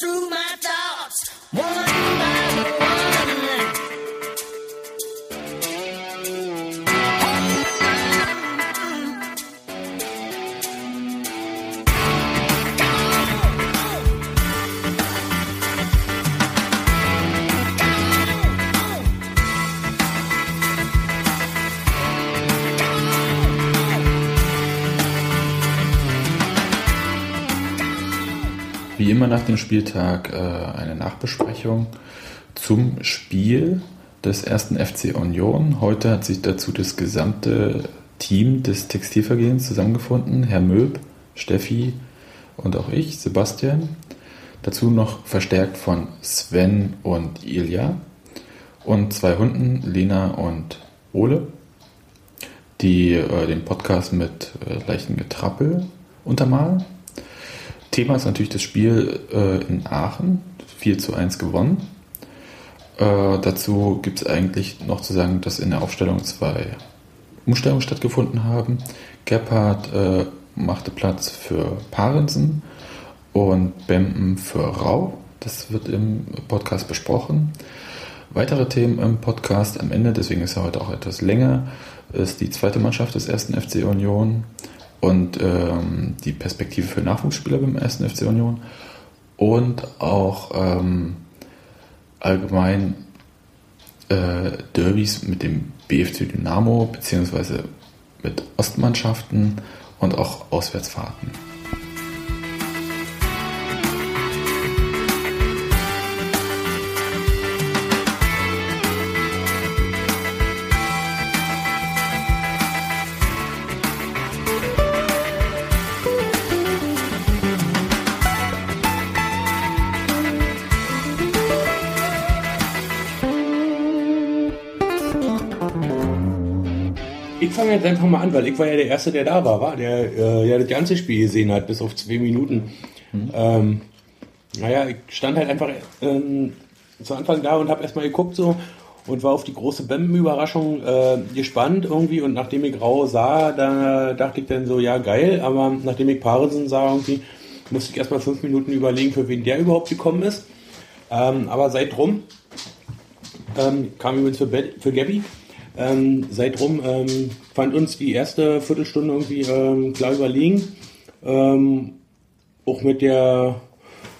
through my thoughts, dem Spieltag äh, eine Nachbesprechung zum Spiel des ersten FC Union. Heute hat sich dazu das gesamte Team des Textilvergehens zusammengefunden. Herr Möb, Steffi und auch ich, Sebastian. Dazu noch verstärkt von Sven und Ilja. Und zwei Hunden, Lena und Ole, die äh, den Podcast mit äh, leichtem Getrappel untermalen. Thema ist natürlich das Spiel äh, in Aachen, 4 zu 1 gewonnen. Äh, dazu gibt es eigentlich noch zu sagen, dass in der Aufstellung zwei Umstellungen stattgefunden haben. Gebhardt äh, machte Platz für Parensen und Bempen für Rau. Das wird im Podcast besprochen. Weitere Themen im Podcast am Ende, deswegen ist er heute auch etwas länger, ist die zweite Mannschaft des ersten FC Union und ähm, die Perspektive für Nachwuchsspieler beim ersten FC Union und auch ähm, allgemein äh, Derbys mit dem BFC Dynamo beziehungsweise mit Ostmannschaften und auch Auswärtsfahrten. Fange jetzt einfach mal an, weil ich war ja der Erste, der da war, war der äh, ja das ganze Spiel gesehen hat, bis auf zwei Minuten. Ähm, naja, ich stand halt einfach ähm, zu Anfang da und habe erstmal geguckt so und war auf die große Bemben-Überraschung äh, gespannt irgendwie und nachdem ich Rau sah, da dachte ich dann so, ja geil, aber nachdem ich Parensen sah irgendwie, musste ich erstmal fünf Minuten überlegen, für wen der überhaupt gekommen ist. Ähm, aber seitdem ähm, kam übrigens für, Be für Gabby. Ähm, seitdem ähm, fand uns die erste Viertelstunde irgendwie ähm, klar überlegen. Ähm, auch mit der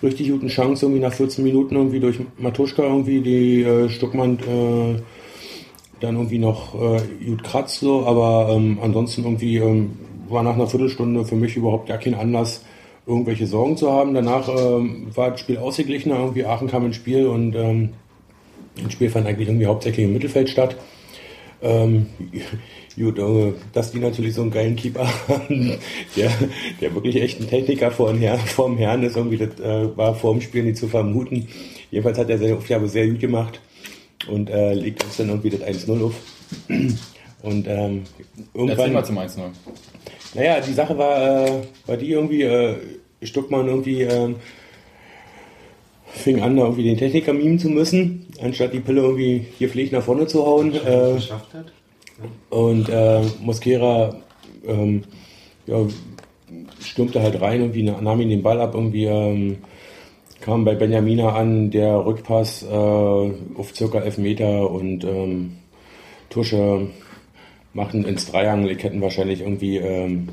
richtig guten Chance irgendwie nach 14 Minuten irgendwie durch Matuschka irgendwie die äh, Stuckmann äh, dann irgendwie noch äh, gut kratzt so, aber ähm, ansonsten irgendwie ähm, war nach einer Viertelstunde für mich überhaupt gar kein Anlass, irgendwelche Sorgen zu haben. Danach ähm, war das Spiel ausgeglichener, irgendwie Aachen kam ins Spiel und ähm, das Spiel fand eigentlich irgendwie hauptsächlich im Mittelfeld statt. Ähm, gut, äh, dass die natürlich so einen geilen Keeper haben, der, der wirklich echt ein Techniker vor dem Herrn, vor dem Herrn ist, irgendwie, das äh, war vor dem Spiel nicht zu vermuten. Jedenfalls hat er seine Aufgabe sehr gut gemacht und äh, legt uns dann irgendwie das 1-0 auf. Und ähm, Erzähl irgendwann. mal zum 1-0. Naja, die Sache war, äh, war die irgendwie, äh, Stuckmann irgendwie ähm, fing an, da irgendwie den Techniker mimen zu müssen, anstatt die Pille irgendwie hier pflicht nach vorne zu hauen. Äh, geschafft hat. Und äh, Mosquera ähm, ja, stürmte halt rein, irgendwie nahm ihn den Ball ab, irgendwie ähm, kam bei Benjamina an, der Rückpass äh, auf circa 11 Meter und ähm, Tusche machten ins Dreiangel, die hätten wahrscheinlich irgendwie ähm,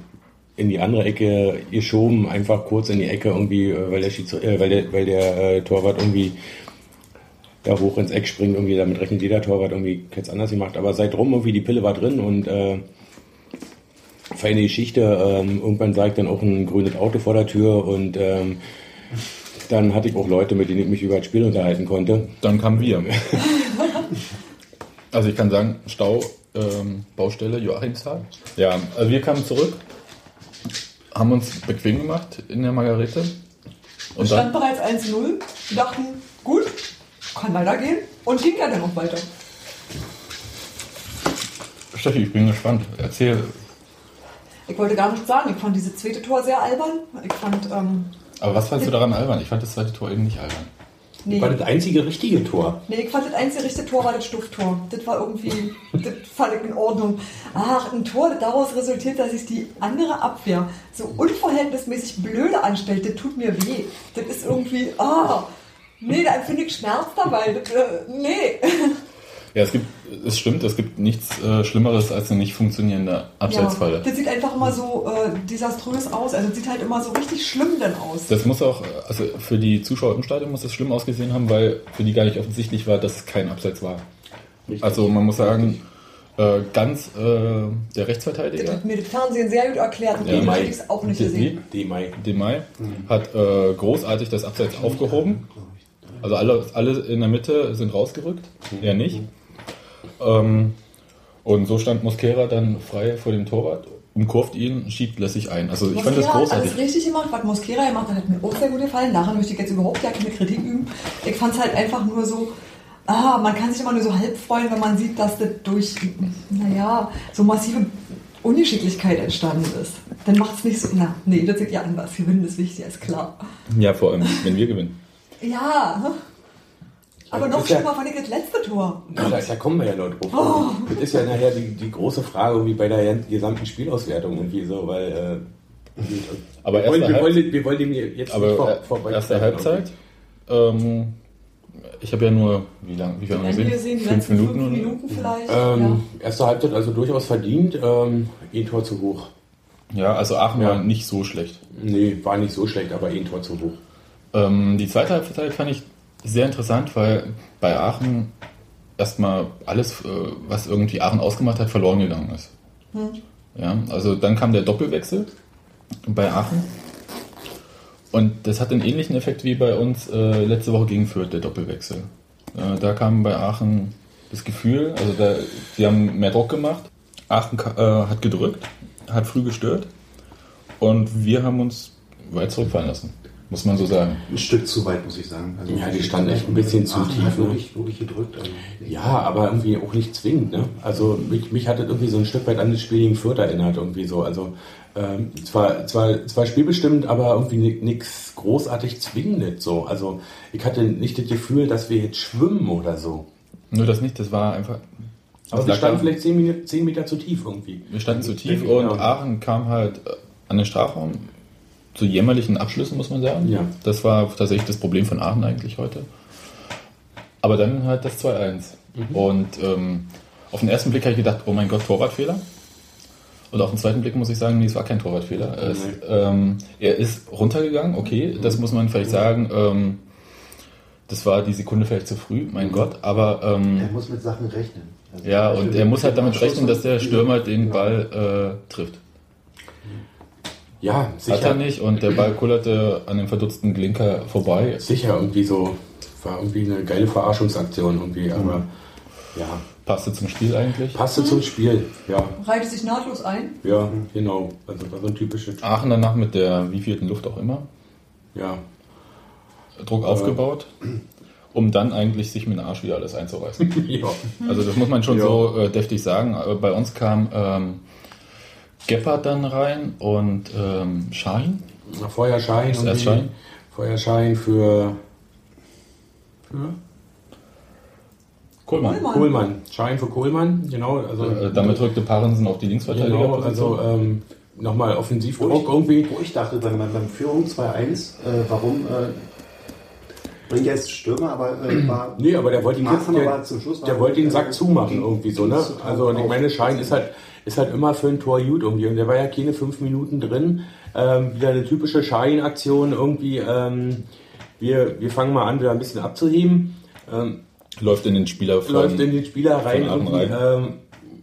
in die andere Ecke geschoben, einfach kurz in die Ecke irgendwie, äh, weil der, Schieds- äh, weil der, weil der äh, Torwart irgendwie da hoch ins Eck springt, irgendwie damit rechnet jeder Torwart irgendwie jetzt anders gemacht. Aber seitdem irgendwie die Pille war drin und äh, feine Geschichte. Ähm, irgendwann sah ich dann auch ein grünes Auto vor der Tür und ähm, dann hatte ich auch Leute, mit denen ich mich über das Spiel unterhalten konnte. Dann kamen wir. also ich kann sagen, Stau, ähm, Baustelle, Joachimsthal. Ja, also wir kamen zurück, haben uns bequem gemacht in der Margarete. Und stand dann, bereits 1-0. Wir dachten, gut, kann weitergehen. Und ging ja dann auch weiter. Steffi, ich bin gespannt. Erzähl. Ich wollte gar nichts sagen. Ich fand dieses zweite Tor sehr albern. Ich fand, ähm, Aber was fandst du daran albern? Ich fand das zweite Tor eben nicht albern. Nee. War das einzige richtige Tor. Nee, ich fand das einzige richtige Tor war das Stufftor. Das war irgendwie, das fand ich in Ordnung. Ach, ein Tor, das daraus resultiert, dass sich die andere Abwehr so unverhältnismäßig blöde anstellt, das tut mir weh. Das ist irgendwie, ah, nee, da empfinde ich Schmerz dabei. Das, äh, nee. Ja, es gibt, es stimmt, es gibt nichts äh, Schlimmeres als eine nicht funktionierende Abseitsfalle. Ja, das sieht einfach immer so äh, desaströs aus. Also das sieht halt immer so richtig schlimm dann aus. Das muss auch, also für die Zuschauer im Stadion muss das schlimm ausgesehen haben, weil für die gar nicht offensichtlich war, dass es kein Abseits war. Richtig. Also man muss sagen, äh, ganz äh, der Das Rechtsverteidiger, hat mir das Fernsehen sehr gut erklärt. Und Ja, ja, Mai. ich es auch nicht gesehen. D-Mai. Demay, hat äh, großartig das Abseits aufgehoben. Also alle, alle in der Mitte sind rausgerückt, er nicht. Ähm, und so stand Mosquera dann frei vor dem Torwart, umkurvt ihn, schiebt lässig ein. Also ich fand das Mosquera hat großartig. alles richtig gemacht, was Mosquera gemacht hat, hat mir auch sehr gut gefallen. Daran möchte ich jetzt überhaupt gar keine Kritik üben. Ich fand es halt einfach nur so, ah, man kann sich immer nur so halb freuen, wenn man sieht, dass das durch, naja, so massive Ungeschicklichkeit entstanden ist. Dann macht es nicht so, na, nee, das sieht ja anders. Gewinnen ist wichtig, ist klar. Ja, vor allem, wenn wir gewinnen. Ja, aber Das noch ist ja- schlimmer fand ich das letzte Tor. Ja, da, da kommen wir ja noch drauf. Das ist ja nachher die, die große Frage, wie bei der gesamten Spielauswertung irgendwie so, weil. Äh, Aber wir, wollen, wir, wollen, wir wollen dem jetzt nicht Aber vor, äh, vorbei erste Halbzeit. Ähm, ich habe ja nur, wie lange, wie haben wir die Fünf letzten Minuten. fünf? Minuten vielleicht. Ähm, Erste Halbzeit also durchaus verdient. Ähm, ein Tor zu hoch. Ja, also Aachen Ja. war nicht so schlecht. Nee, war nicht so schlecht, aber ein Tor zu hoch. Ähm, die zweite Halbzeit fand ich sehr interessant, weil bei Aachen erstmal alles, äh, was irgendwie Aachen ausgemacht hat, verloren gegangen ist. Ja, also dann kam der Doppelwechsel bei Aachen. Und das hat einen ähnlichen Effekt wie bei uns äh, letzte Woche gegen Fürth, der Doppelwechsel. Äh, da kam bei Aachen das Gefühl, also da, die haben mehr Druck gemacht. Aachen äh, hat gedrückt, hat früh gestört. Und wir haben uns weit zurückfallen lassen, muss man so sagen. Ein Stück zu weit, muss ich sagen. Also, Ja, die standen echt ein bisschen zu tief, Hat ne? wirklich, wirklich gedrückt. Also, Ja, aber irgendwie auch nicht zwingend. Ne? Also mich, mich hat das irgendwie so ein Stück weit an das Spiel gegen Fürth erinnert. Irgendwie so. Also ähm, zwar, zwar, zwar spielbestimmt, aber irgendwie nichts großartig Zwingendes. So. Also ich hatte nicht das Gefühl, dass wir jetzt schwimmen oder so. Nur das nicht, das war einfach. Aber wir standen vielleicht 10, Meter, 10 Meter zu tief irgendwie. Wir standen zu tief Genau. und Aachen kam halt an den Strafraum zu jämmerlichen Abschlüssen, muss man sagen. Ja. Das war tatsächlich das Problem von Aachen eigentlich heute. Aber dann halt das 2-1. Mhm. Und ähm, auf den ersten Blick habe ich gedacht, oh mein Gott, Torwartfehler. Und auf den zweiten Blick muss ich sagen, nee, es war kein Torwartfehler. Es, ähm, er ist runtergegangen, okay, das muss man vielleicht sagen. Ähm, das war die Sekunde vielleicht zu früh, mein Gott. Aber ähm, er muss mit Sachen rechnen. Also, ja, und er muss halt damit rechnen, dass der Stürmer den Genau. Ball äh, trifft. Ja, sicher. Hat er nicht und der Ball kullerte an dem verdutzten Glinker vorbei. Sicher irgendwie so. War irgendwie eine geile Verarschungsaktion irgendwie. Aber ja, Passte zum Spiel eigentlich. passte zum Spiel. Ja, Reitet sich nahtlos ein. ja, genau. Also war so ein typisches. Aachen danach mit der wievielten Luft auch immer Ja, Druck aufgebaut, um dann eigentlich sich mit dem Arsch wieder alles einzureißen. ja. Also das muss man schon Ja. so äh, deftig sagen. Bei uns kam ähm, Gebhardt dann rein und ähm, Schein. Na, Vorher Schein. Ist erst. Schein? Vorher Schein für. Für? Kohlmann. Kohlmann. Kohlmann. Schein für Kohlmann, genau. Also, Äh, damit rückte Parensen auf die Linksverteidiger. genau, also ähm, nochmal Offensivdruck irgendwie. Wo ich dachte, beim, beim Führung 2-1, äh, warum äh, bringt er jetzt Stürmer, aber äh, war. Nee, aber der wollte ihn, der, zum Schluss. der war- wollte den Sack äh, zumachen irgendwie so, ne? Also ich meine, Schein ist halt, ist halt immer für ein Tor gut irgendwie. Und der war ja keine fünf Minuten drin. Ähm, wieder eine typische Schein-Aktion irgendwie. Ähm, wir, wir fangen mal an, wieder ein bisschen abzuheben. Ähm, Läuft in den Spieler von, läuft in den Spieler rein. rein. ähm,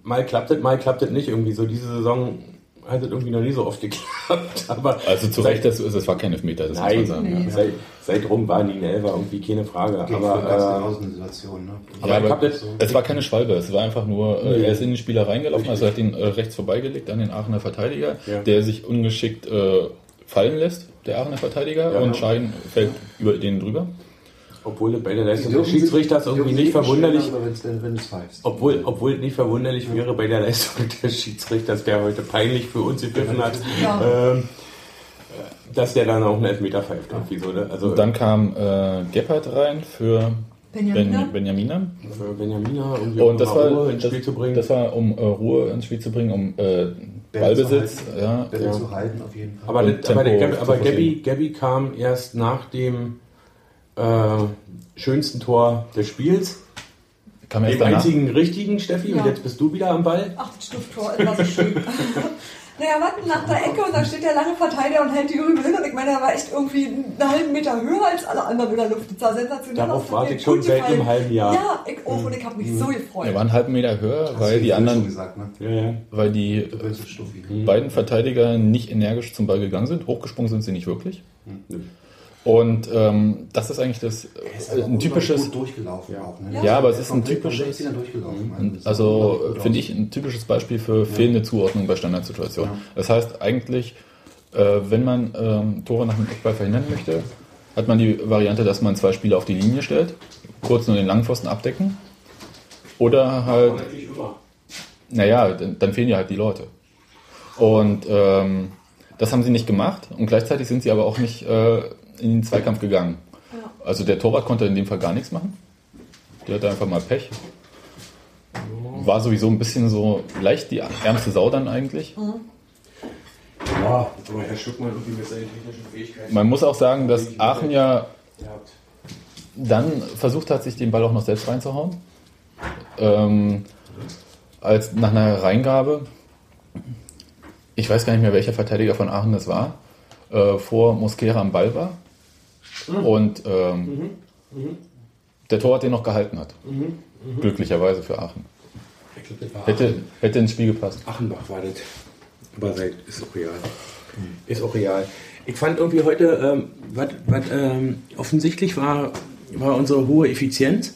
mal klappt es, mal klappt es nicht irgendwie. So diese Saison hat es irgendwie noch nie so oft geklappt. Aber Also zu Recht, das, das war kein Elfmeter, das Nein, muss man sagen. Nee. Ja. Seit, seit rum war ein Elfer, irgendwie keine Frage. Geht aber genauso eine Situation. Ne? Aber Ja, aber das- es war keine Schwalbe, es war einfach nur, äh, Nee. er ist in den Spieler reingelaufen, also hat ihn äh, rechts vorbeigelegt an den Aachener Verteidiger, Ja. der sich ungeschickt äh, fallen lässt, der Aachener Verteidiger, Ja. und Schein fällt über den drüber. äh, obwohl es bei der Leistung des Schiedsrichters irgendwie nicht verwunderlich, wenn's- Wenn wenn obwohl, obwohl es nicht verwunderlich wäre bei der Leistung des Schiedsrichters, der heute peinlich für uns gegriffen hat. Ja. Ähm, dass der dann auch einen Elfmeter pfeift. Irgendwie so, ne? Also dann kam äh, Gebhardt rein für Benjamina? Ben, Benjamina. für Benjamina irgendwie Und das war, Ruhe ins das, Spiel zu bringen. das war, um äh, Ruhe ins Spiel zu bringen, um äh, Ballbesitz. zu halten. Ja, Bälle Ja. zu halten auf jeden Fall. aber, das, aber, zu aber. Gabby, Gabby kam erst nach dem äh, schönsten Tor des Spiels. kam erst Dem danach. einzigen richtigen, Steffi. Ja. Und jetzt bist du wieder am Ball. Ach, das Stifttor, das war so schön. naja, warten nach der Ecke und da steht der lange Verteidiger und hält die Rübe hin und ich meine, er war echt irgendwie einen halben Meter höher als alle anderen in der Luft. Das sah sensationell Darauf aus. Hat warte ich schon gut seit einem halben Jahr. Ja, ich auch und ich habe mich so gefreut. Er war einen halben Meter höher, Hast weil die anderen, gesagt, ne? Ja, ja. weil die bist so. Mhm. beiden Verteidiger nicht energisch zum Ball gegangen sind. Hochgesprungen sind sie nicht wirklich. Und ähm, das ist eigentlich das ist äh, ein typisches, gut durchgelaufen auch. Ne? Ja, aber es ist ein typisches- das sah also unglaublich gut finde ich ein typisches Beispiel für fehlende Zuordnung bei Standardsituationen. Das heißt eigentlich, äh, wenn man ähm, Tore nach dem Eckball verhindern möchte, hat man die Variante, dass man zwei Spieler auf die Linie stellt, kurz nur den Langpfosten abdecken oder halt Natürlich immer. naja, dann, dann fehlen ja halt die Leute. Und ähm, das haben sie nicht gemacht und gleichzeitig sind sie aber auch nicht äh, in den Zweikampf gegangen. Also der Torwart konnte in dem Fall gar nichts machen. Der hatte einfach mal Pech. War sowieso ein bisschen so leicht die ärmste Sau dann eigentlich. Ja, aber Herr Schuckmann irgendwie mit seinen technischen Fähigkeiten. Man muss auch sagen, dass Aachen ja Ja. dann versucht hat, sich den Ball auch noch selbst reinzuhauen. Ähm, als nach einer Reingabe, ich weiß gar nicht mehr, welcher Verteidiger von Aachen das war, äh, vor Mosquera am Ball war und ähm, der Torwart den noch gehalten hat. Glücklicherweise für Aachen. Glaub, das war Hätte, hätte ins Spiel gepasst. Achenbach war das. Aber seit, ist auch real. Ist auch real. Ich fand irgendwie heute, ähm, was was, ähm, offensichtlich war, war unsere hohe Effizienz.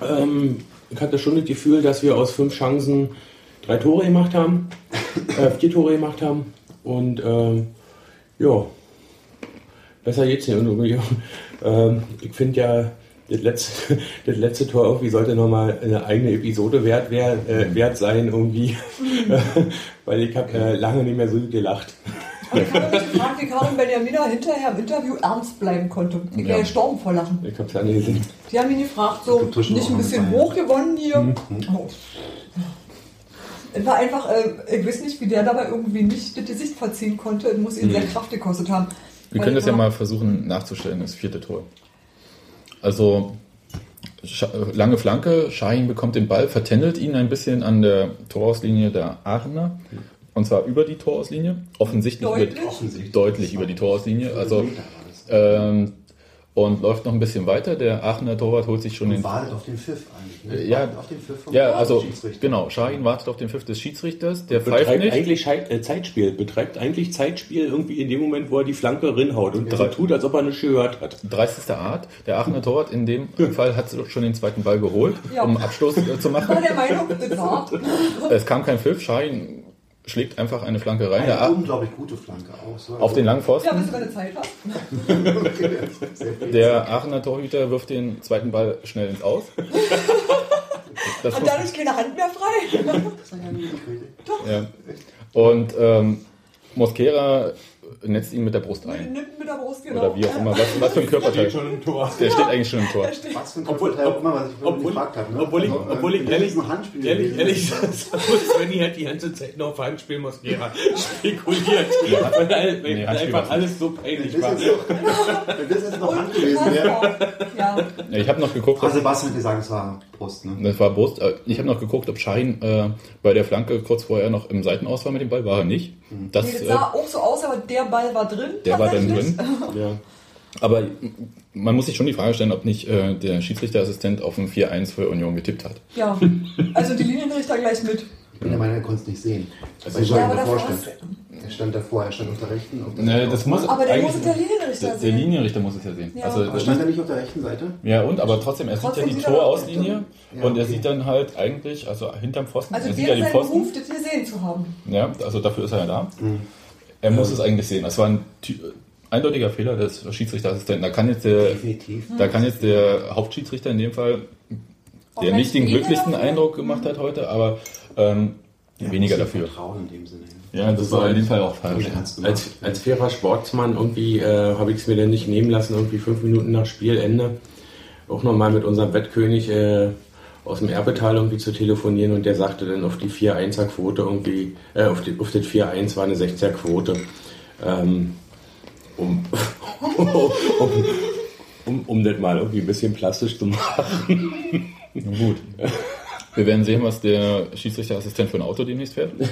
Ähm, ich hatte schon das Gefühl, dass wir aus fünf Chancen drei Tore gemacht haben, äh, vier Tore gemacht haben. Und ähm, ja, besser geht's nicht. Ähm, ich finde ja, das letzte, das letzte Tor irgendwie sollte nochmal eine eigene Episode wert, wert, äh, wert sein, irgendwie. Weil ich habe äh, lange nicht mehr so gelacht. Ich habe mich gefragt, wie Karin Benjamina hinterher im Interview ernst bleiben konnte. Ich wäre Ja. gestorben vor Lachen. Ich habe es angesehen. Die haben ihn gefragt, so, nicht ein bisschen mit rein. hoch gewonnen hier. Mhm. Oh. Es war einfach, äh, ich weiß nicht, wie der dabei irgendwie nicht das Gesicht verziehen konnte. Es muss ihn sehr Kraft gekostet haben. Wir können das ja mal versuchen nachzustellen, das vierte Tor. Also lange Flanke, Shahin bekommt den Ball, vertändelt ihn ein bisschen an der Torauslinie der Aachener. Und zwar über die Torauslinie. Offensichtlich Deutlich? Über, Offensichtlich. deutlich über die Torauslinie. Also, ähm, und läuft noch ein bisschen weiter. Der Aachener Torwart holt sich schon Und den. wartet auf den Pfiff eigentlich. Ne? Ja, Wartet auf den Pfiff vom Ja, also Schiedsrichter. genau. Shahin wartet auf den Pfiff des Schiedsrichters. Der pfeift Betreibt nicht. eigentlich äh, Zeitspiel. Betreibt eigentlich Zeitspiel irgendwie in dem Moment, wo er die Flanke rinhaut und so Drei- tut, als ob er nicht gehört hat. Dreistester Art. Der Aachener Torwart in dem Fall hat schon den zweiten Ball geholt, Ja. um Abschluss äh, zu machen. war der Meinung, das war. Es kam kein Pfiff. Shahin schlägt einfach eine Flanke rein. Eine unglaublich gute Flanke auch. So, auf den langen Ja, Pfosten. bis du keine Zeit hast. Der Aachener Torhüter wirft den zweiten Ball schnell ins Aus. Das Und dann ist keine Hand mehr frei. Das war ja nie die Kritik. ja. Und ähm, Mosquera netzt ihn mit der Brust ein. Nimmt mit der Brust genau. Oder wie auch immer. Was, was für ein Körperteil. Schon im Tor. Der steht eigentlich schon im Tor. Was für ein Obwohl- Körperteil auch immer, was ich obwohl- gefragt habe. Ne? obwohl ich- Also, äh, obwohl ich ehrlich-. Ehrlich, gewesen. ehrlich gesagt, Svenny hat die ganze Zeit noch auf Handspiel Mosquera spekuliert. weil, weil Nee, Handspiel einfach alles so peinlich war. wenn das jetzt noch Hand gewesen wäre. Ja, Ja, Ich habe noch geguckt, Also ob, Sebastian hat gesagt, es war Brust. Ne? das war Brust. Äh, Ich habe noch geguckt, ob Shahin äh, bei der Flanke kurz vorher noch im Seitenaus war mit dem Ball. War er nicht. Das, nee, das äh, sah auch so aus, aber der Ball war drin. der war dann drin. Ja. Aber man muss sich schon die Frage stellen, ob nicht äh, der Schiedsrichterassistent auf ein 4-1 für Union getippt hat. Ja, also die Linienrichter gleich mit. Ich bin der Meinung, er konnte es nicht sehen. Also ich Ja, davor stand. Er stand davor, er stand auf der rechten. Auf der Nee, das muss Aber der muss der Linienrichter der, der sehen. Linienrichter muss es ja sehen. Ja. Also, Aber stand er nicht auf der rechten Seite? ja, und aber trotzdem, er sieht Trotzdem ja die sieht Torauslinie Ja, und er okay. sieht dann halt eigentlich, also hinterm Pfosten, Also er sieht ja sein Pfosten. Beruf, das gesehen zu haben. Ja, also dafür ist er ja da. Er muss es eigentlich sehen. Das war ein eindeutiger Fehler des Schiedsrichterassistenten. Da kann jetzt der, Definitiv. da kann jetzt der Hauptschiedsrichter in dem Fall, der nicht den glücklichsten Eindruck gemacht hat heute, aber ähm, weniger muss ihm dafür. Vertrauen in dem Sinne. Ja, das war in dem Fall auch falsch. Als, als fairer Sportsmann irgendwie äh, habe ich es mir dann nicht nehmen lassen, irgendwie fünf Minuten nach Spielende auch nochmal mit unserem Wettkönig äh, aus dem Erbetal irgendwie zu telefonieren und der sagte dann auf die 4-1er Quote irgendwie, äh, auf, die, auf das 4-1 war eine 60er Quote. Ähm, um, um, um, um das mal irgendwie ein bisschen plastisch zu machen. Na gut. Wir werden sehen, was der Schiedsrichterassistent für ein Auto demnächst fährt.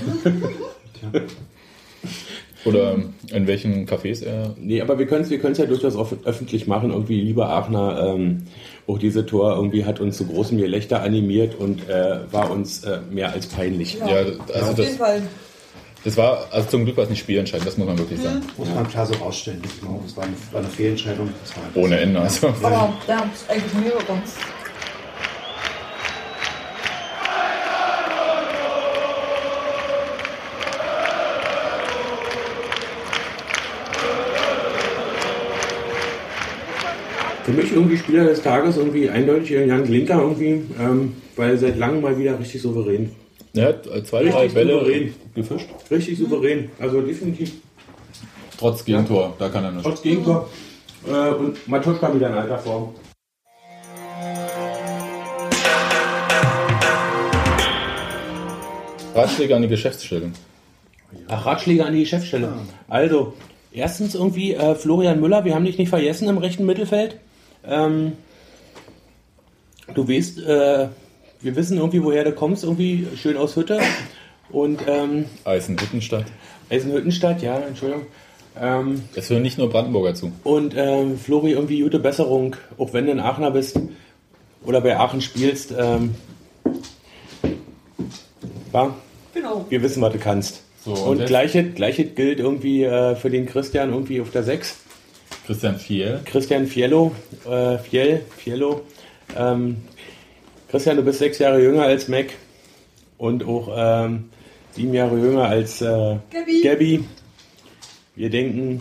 Oder in welchen Cafés er. Nee, aber wir können es wir können's ja durchaus off- öffentlich machen. Irgendwie, lieber Aachener, ähm, auch diese Tor irgendwie hat uns zu großem Gelächter animiert und äh, war uns äh, mehr als peinlich. Ja, also auf das, jeden Fall. das war, also zum Glück war es nicht spielentscheidend, das muss man wirklich sagen. Muss man klar so rausstellen. Es war eine, war eine Fehlentscheidung. Das war Ohne Ende. Also. Aber da ist eigentlich mehr über Für mich irgendwie Spieler des Tages irgendwie eindeutig Jan Linker irgendwie, ähm, weil seit langem mal wieder richtig souverän. Er hat zwei, drei Richtig Bälle souverän. gefischt. Richtig souverän. Also definitiv Trotz Gegentor, da kann er nicht. trotz Gegentor. Äh, und Matuschka wieder in alter Form. Ratschläge an die Geschäftsstelle. Ach, Ratschläge an die Geschäftsstelle. Also, erstens irgendwie äh, Florian Müller, wir haben dich nicht vergessen im rechten Mittelfeld. Ähm, du weißt, äh, wir wissen irgendwie, woher du kommst, irgendwie schön aus Hütte. Und ähm, Eisenhüttenstadt. Eisenhüttenstadt, ja, Entschuldigung. Ähm, Es hören nicht nur Brandenburger zu. und ähm, Flori, irgendwie gute Besserung, auch wenn du in Aachener bist oder bei Aachen spielst. Ähm, ja, Genau. wir wissen, was du kannst. So, und und gleiches, gleiches gilt irgendwie äh, für den Christian irgendwie auf der 6. Christian Fiel. Christian Fiello, äh, Fiel, Fiello. Ähm, Christian, du bist sechs Jahre jünger als Mac und auch ähm, sieben Jahre jünger als äh, Gabi. Gabi. Wir denken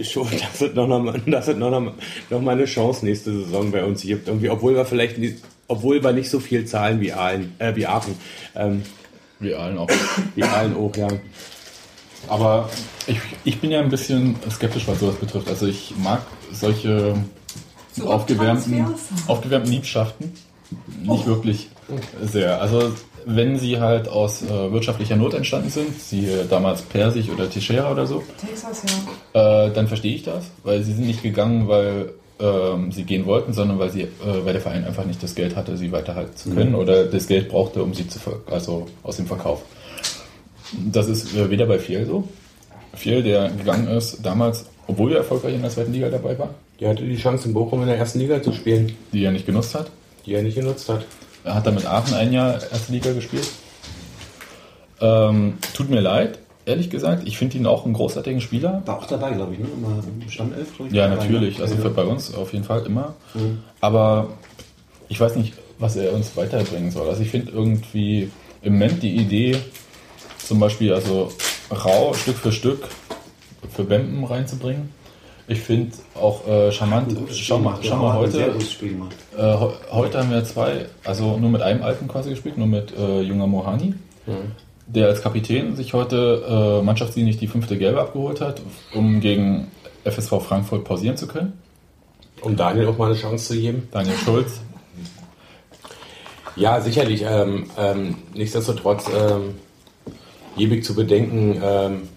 schon, dass es noch, mal, dass es noch, mal, noch mal eine Chance nächste Saison bei uns gibt. Irgendwie, obwohl wir vielleicht nicht, obwohl wir nicht so viel zahlen wie Aalen, äh, wie Aachen. Ähm, Wir allen auch. wie Aalen auch, ja. Aber ich, ich bin ja ein bisschen skeptisch, was sowas betrifft. Also ich mag solche So aufgewärmten, aufgewärmten Liebschaften nicht wirklich sehr. Also wenn sie halt aus äh, wirtschaftlicher Not entstanden sind, siehe damals Persig oder Teixeira oder so, Texas, ja. äh, dann verstehe ich das, weil sie sind nicht gegangen, weil ähm, sie gehen wollten, sondern weil sie, äh, weil der Verein einfach nicht das Geld hatte, sie weiterhalten zu können oder das Geld brauchte, um sie zu ver also aus dem Verkauf. Das ist äh, weder bei Fiel so. Fiel, der gegangen ist damals, obwohl er erfolgreich in der zweiten Liga dabei war, Die hatte die Chance in Bochum in der ersten Liga zu spielen, die er nicht genutzt hat. die er nicht genutzt hat. Er hat dann mit Aachen ein Jahr erste Liga gespielt. Ähm, tut mir leid, ehrlich gesagt. Ich finde ihn auch einen großartigen Spieler. War auch dabei, glaube ich, ne? Immer im Stammelf, glaube ich. Ja, natürlich. Also für bei uns auf jeden Fall immer. Mhm. Aber ich weiß nicht, was er uns weiterbringen soll. Also ich finde irgendwie im Moment die Idee, zum Beispiel also rau Stück für Stück für Bempen reinzubringen. Ich finde auch äh, charmant. Schau mal, schau mal heute. gutes Spiel gemacht. Äh, heu- heute haben wir zwei, also nur mit einem Alten quasi gespielt, nur mit äh, junger Mohani, der als Kapitän sich heute äh, mannschaftsdienlich die fünfte Gelbe abgeholt hat, um gegen FSV Frankfurt pausieren zu können. Um Daniel auch mal eine Chance zu geben. Daniel Schulz. Ja, sicherlich. Ähm, ähm, nichtsdestotrotz ähm, ich zu bedenken, ähm,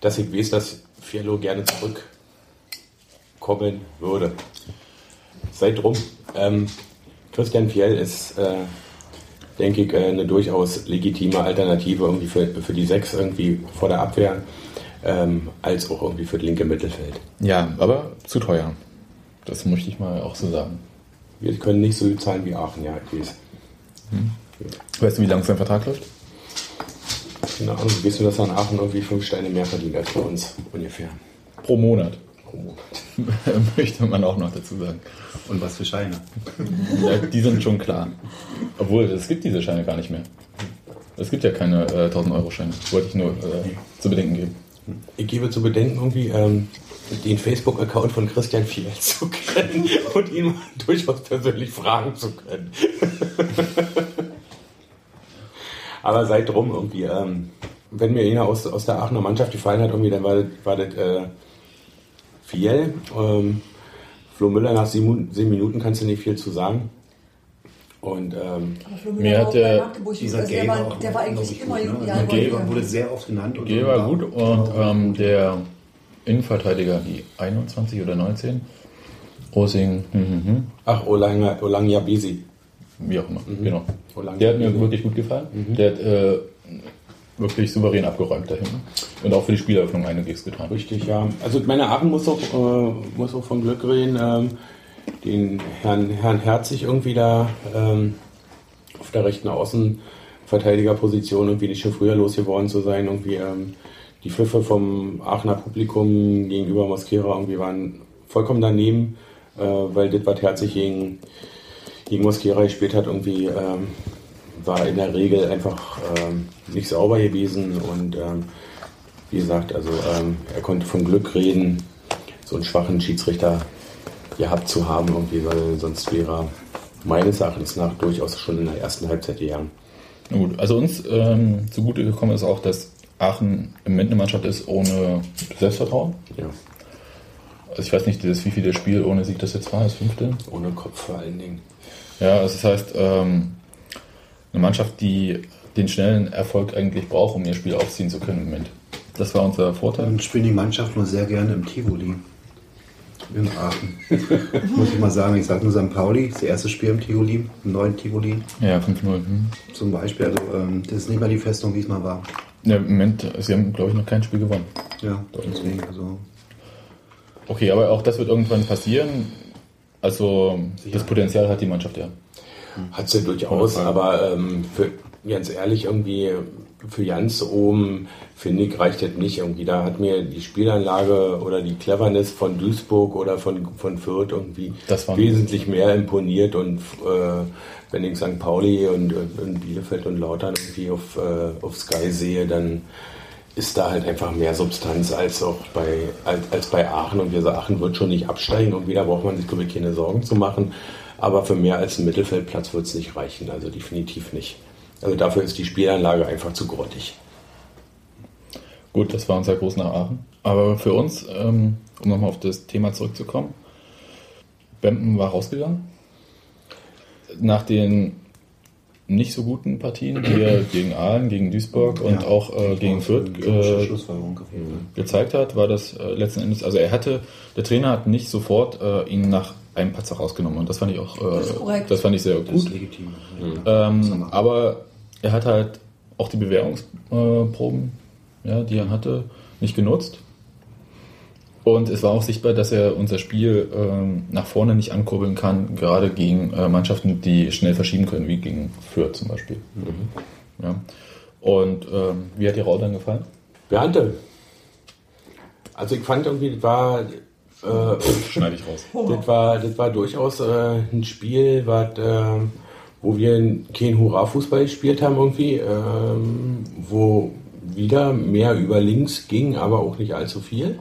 dass ich weiß, dass Fiello gerne zurückkommen würde. Sei drum. Ähm, Christian Fiel ist, äh, denke ich, äh, eine durchaus legitime Alternative irgendwie für, für die Sechs irgendwie vor der Abwehr, ähm, als auch irgendwie für das linke Mittelfeld. Ja, aber zu teuer. Das möchte ich mal auch so sagen. Wir können nicht so viel zahlen wie Aachen, ja, ich weiß. Weißt du, wie lange sein Vertrag läuft? Keine Ahnung, weißt du, dass er in Aachen irgendwie fünf Steine mehr verdient als bei uns ungefähr. Pro Monat. Pro Monat. möchte man auch noch dazu sagen. Und was für Scheine. Ja, die sind schon klar. Obwohl, es gibt diese Scheine gar nicht mehr. Es gibt ja keine äh, 1000-Euro-Scheine. Wollte ich nur äh, zu bedenken geben. Ich gebe zu bedenken, irgendwie ähm, den Facebook-Account von Christian Fiel zu kennen und ihn durchaus persönlich fragen zu können. Aber seid drum irgendwie. Ähm, wenn mir einer aus, aus der Aachener Mannschaft gefallen hat, irgendwie, dann war das, war das äh, Fiel. Ähm, Flo Müller nach sieben, sieben Minuten kannst du nicht viel zu sagen. Und ähm, Aber Flo Mir Müller hat war auch der- Dieser also der, war, der war eigentlich ich, immer gut, ne? Ja, Der ja. wurde sehr oft genannt. und G so. war gut und ähm, der Innenverteidiger, die 21 oder 19, Rosing, hm, hm, hm, ach, Olanga, Olanga Besi. Wie auch immer, genau. Olanga Der hat mir Besi. wirklich gut gefallen. Der hat äh, wirklich souverän abgeräumt da hinten. Und auch für die Spieleröffnung einiges getan. Richtig, ja. Also meine Aachen muss auch, äh, muss auch von Glück reden, ähm, den Herrn, Herrn Herzig irgendwie da ähm, auf der rechten Außenverteidigerposition irgendwie nicht schon früher losgeworden zu sein. Irgendwie ähm, die Pfiffe vom Aachener Publikum gegenüber Mosquera irgendwie waren vollkommen daneben, äh, weil das, was Herzig gegen, gegen Mosquera gespielt hat, irgendwie ähm, war in der Regel einfach ähm, nicht sauber gewesen und ähm, wie gesagt, also ähm, er konnte von Glück reden, so einen schwachen Schiedsrichter gehabt zu haben, irgendwie, weil sonst wäre er meines Erachtens nach durchaus schon in der ersten Halbzeit gegangen. Na gut, also uns ähm, zugute gekommen ist auch, dass Aachen im Moment eine Mannschaft ist ohne Selbstvertrauen. Ja, Also ich weiß nicht, das, wie viel das Spiel ohne Sieg das jetzt war, das fünfte. ohne Kopf vor allen Dingen. Ja, also das heißt, ähm, eine Mannschaft, die den schnellen Erfolg eigentlich braucht, um ihr Spiel aufziehen zu können im Moment. Das war unser Vorteil. Dann spielen die Mannschaft nur sehr gerne im Tivoli. In Aachen. Muss ich mal sagen. Ich sage nur St. Pauli, das erste Spiel im Tivoli, im neuen Tivoli Ja, 5-0. Hm. zum Beispiel. Also, ähm, das ist nicht mehr die Festung, wie es mal war. Ja, Im Moment, sie haben, glaube ich, noch kein Spiel gewonnen. Ja, deswegen. Also, Okay, aber auch das wird irgendwann passieren. Also das Potenzial hat die Mannschaft ja. Hat sie durchaus, aber ähm, für, ganz ehrlich, irgendwie für Jans oben, finde ich, reicht das nicht. Irgendwie, da hat mir die Spielanlage oder die Cleverness von Duisburg oder von, von Fürth irgendwie wesentlich mehr imponiert und äh, wenn ich St. Pauli und, und, und Bielefeld und Lautern irgendwie auf, äh, auf Sky sehe, dann ist da halt einfach mehr Substanz als auch bei, als, als bei Aachen. Und wir sagen, Aachen wird schon nicht absteigen und wieder braucht man sich, glaube ich, keine Sorgen zu machen. Aber für mehr als einen Mittelfeldplatz wird es nicht reichen, also definitiv nicht. Also dafür ist die Spielanlage einfach zu grottig. Gut, das war unser Gruß nach Aachen. Aber für uns, ähm, um nochmal auf das Thema zurückzukommen, Bempen war rausgegangen. Nach den nicht so guten Partien, die er gegen Aalen, gegen Duisburg und Ja. auch äh, gegen Fürth äh, Fall. gezeigt hat, war das äh, letzten Endes, also er hatte, der Trainer hat nicht sofort äh, ihn nach einem Patzer rausgenommen und das fand ich auch, äh, Das das fand ich sehr Das ist gut. legitim. Ähm, aber er hat halt auch die Bewährungsproben, ja, die er hatte, nicht genutzt. Und es war auch sichtbar, dass er unser Spiel ähm, nach vorne nicht ankurbeln kann, gerade gegen äh, Mannschaften, die schnell verschieben können, wie gegen Fürth zum Beispiel. Ja. Und ähm, wie hat dir Rau dann gefallen? Beante. Also ich fand irgendwie, das war, äh, Schneide ich raus. das war, das war durchaus äh, ein Spiel, was, äh, wo wir kein Hurra-Fußball gespielt haben irgendwie, ähm, wo wieder mehr über links ging, aber auch nicht allzu viel.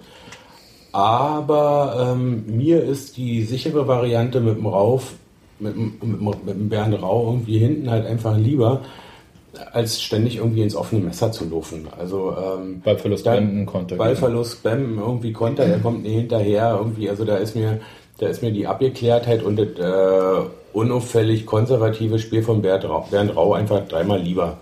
Aber ähm, mir ist die sichere Variante mit dem Rauf, mit, dem- mit, mit dem Bernd Rau irgendwie hinten halt einfach lieber, als ständig irgendwie ins offene Messer zu laufen. Also ähm, Ballverlust, da- Bempen, Konter. Ballverlust, Bam, irgendwie Konter, er kommt nicht hinterher, irgendwie, also da ist mir, da ist mir die Abgeklärtheit und das äh, unauffällig konservative Spiel von Bernd Rau, Bernd Rau einfach dreimal lieber.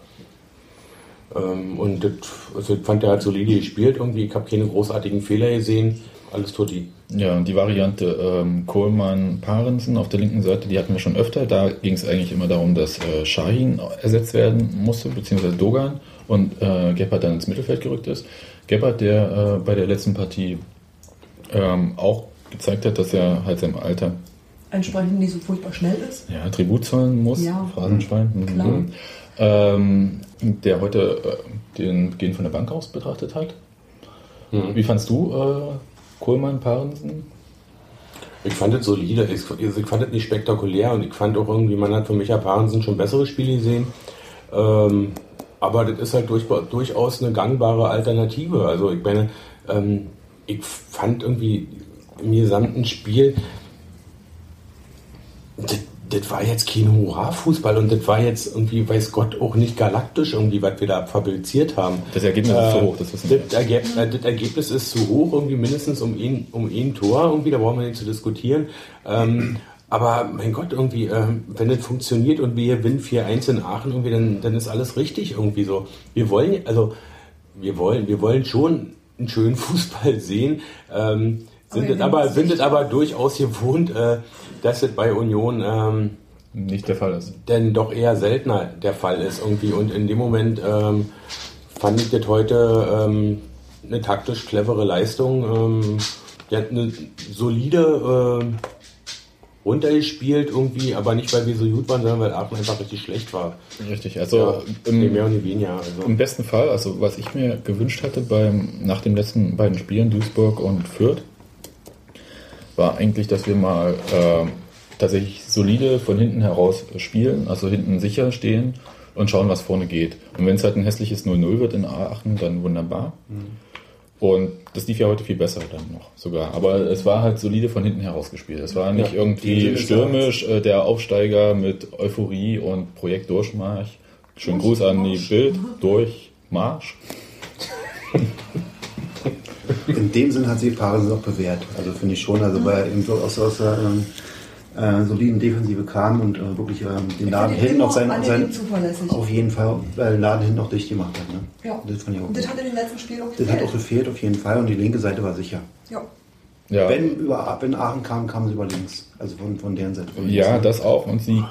Ähm, und das, also ich fand, der hat solide gespielt, irgendwie, ich habe keine großartigen Fehler gesehen, alles tutti. Ja, und die Variante ähm, Kohlmann-Parensen auf der linken Seite, die hatten wir schon öfter. Da ging es eigentlich immer darum, dass äh, Shahin ersetzt werden musste, beziehungsweise Dogan und äh, Gebhardt dann ins Mittelfeld gerückt ist. Gebhardt, der äh, bei der letzten Partie ähm, auch gezeigt hat, dass er halt seinem Alter Entsprechend nicht so furchtbar schnell ist. ja, Tribut zollen muss. Ja. Phrasenschwein. Mhm. Klar. Ähm, der heute äh, den Beginn von der Bank aus betrachtet hat. Wie fandst du äh, Kohlmann, Parensen? Ich fand es solide, ich, also ich fand es nicht spektakulär und ich fand auch irgendwie, man hat von Micha Parensen schon bessere Spiele gesehen. Ähm, aber das ist halt durch, durchaus eine gangbare Alternative. Also ich meine, ähm, ich fand irgendwie im gesamten Spiel, das, das war jetzt kein Hurra-Fußball und das war jetzt irgendwie, weiß Gott, auch nicht galaktisch irgendwie, was wir da fabriziert haben. Das Ergebnis ist zu hoch, das wissen wir. das, Ergeb äh, das Ergebnis ist zu hoch, irgendwie mindestens um ein, um ein Tor, irgendwie, da brauchen wir nicht zu diskutieren. Ähm, aber mein Gott, irgendwie, ähm, wenn das funktioniert und wir gewinnen 4-1 in Aachen, irgendwie, dann, dann ist alles richtig irgendwie so. Wir wollen, also wir wollen, wir wollen schon einen schönen Fußball sehen. Ähm, es aber, es es aber durchaus gewohnt, äh, dass es bei Union ähm, Nicht der Fall ist. denn doch eher seltener der Fall ist irgendwie. Und in dem Moment ähm, fand ich das heute ähm, eine taktisch clevere Leistung. Ähm, die hat eine solide ähm, runtergespielt irgendwie, aber nicht weil wir so gut waren, sondern weil Aachen einfach richtig schlecht war. Richtig, also Ja, im, nee, mehr und nicht weniger. Also. Im besten Fall, also was ich mir gewünscht hatte beim, nach den letzten beiden Spielen, Duisburg und Fürth, war eigentlich, dass wir mal äh, tatsächlich solide von hinten heraus spielen, also hinten sicher stehen und schauen, was vorne geht. Und wenn es halt ein hässliches 0-0 wird in Aachen, dann wunderbar. Und das lief ja heute viel besser dann noch sogar. Aber es war halt solide von hinten heraus gespielt. Es war nicht Ja, irgendwie stürmisch, äh, der Aufsteiger mit Euphorie und Projekt Durchmarsch. Schönen Gruß an die Bild. Durchmarsch. In dem Sinn hat sich Paris auch bewährt. Also finde ich schon, also weil er eben so aus, aus der ähm, äh, soliden Defensive kam und äh, wirklich ähm, den Laden hinten auf seinen, auf seinen zuverlässig. auf jeden Fall äh, den Laden hinten noch dicht gemacht hat. Ne? Ja. Das fand ich auch Und das hat in den letzten Spielen auch Das hat gefehlt. auch gefehlt auf jeden Fall und die linke Seite war sicher. Ja. Ja, Wenn, über, wenn Aachen kam, kamen sie über links. Also von, von deren Seite. Von links, ja ne? das auch. Und sie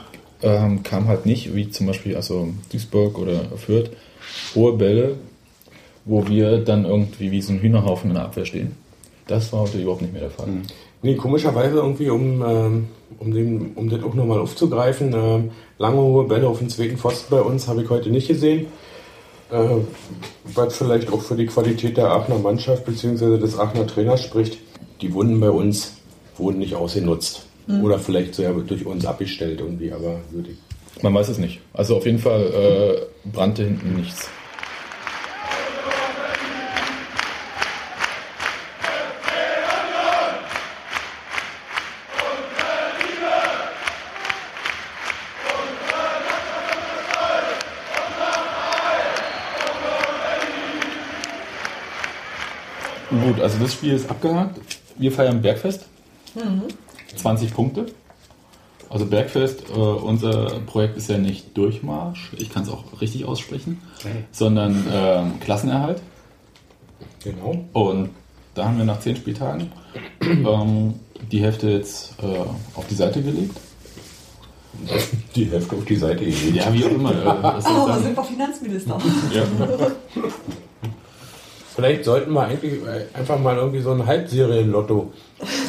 ähm, kam halt nicht, wie zum Beispiel also Duisburg oder Fürth, hohe Bälle, wo wir dann irgendwie wie so ein Hühnerhaufen in der Abwehr stehen. Das war heute überhaupt nicht mehr der Fall. Nee, komischerweise irgendwie, um, ähm, um, den, um das auch nochmal aufzugreifen, ähm, lange hohe Bälle auf den zweiten Pfosten bei uns habe ich heute nicht gesehen. Äh, was vielleicht auch für die Qualität der Aachener Mannschaft bzw. des Aachener Trainers spricht. Die Wunden bei uns wurden nicht ausgenutzt. Oder vielleicht sogar durch uns abgestellt irgendwie, aber würde ich. Man weiß es nicht. Also auf jeden Fall äh, brannte hinten nichts. Also das Spiel ist abgehakt. Wir feiern Bergfest. 20 Punkte. Also Bergfest, äh, unser Projekt ist ja nicht Durchmarsch, ich kann es auch richtig aussprechen, sondern ähm, Klassenerhalt. Genau. Und da haben wir nach 10 Spieltagen ähm, die Hälfte jetzt äh, auf die Seite gelegt. Die Hälfte auf die Seite gelegt. Ja, wie auch immer. Äh, das ist Oh, da dann, sind wir Finanzminister. ja. Vielleicht sollten wir eigentlich einfach mal irgendwie so ein Halbserien-Lotto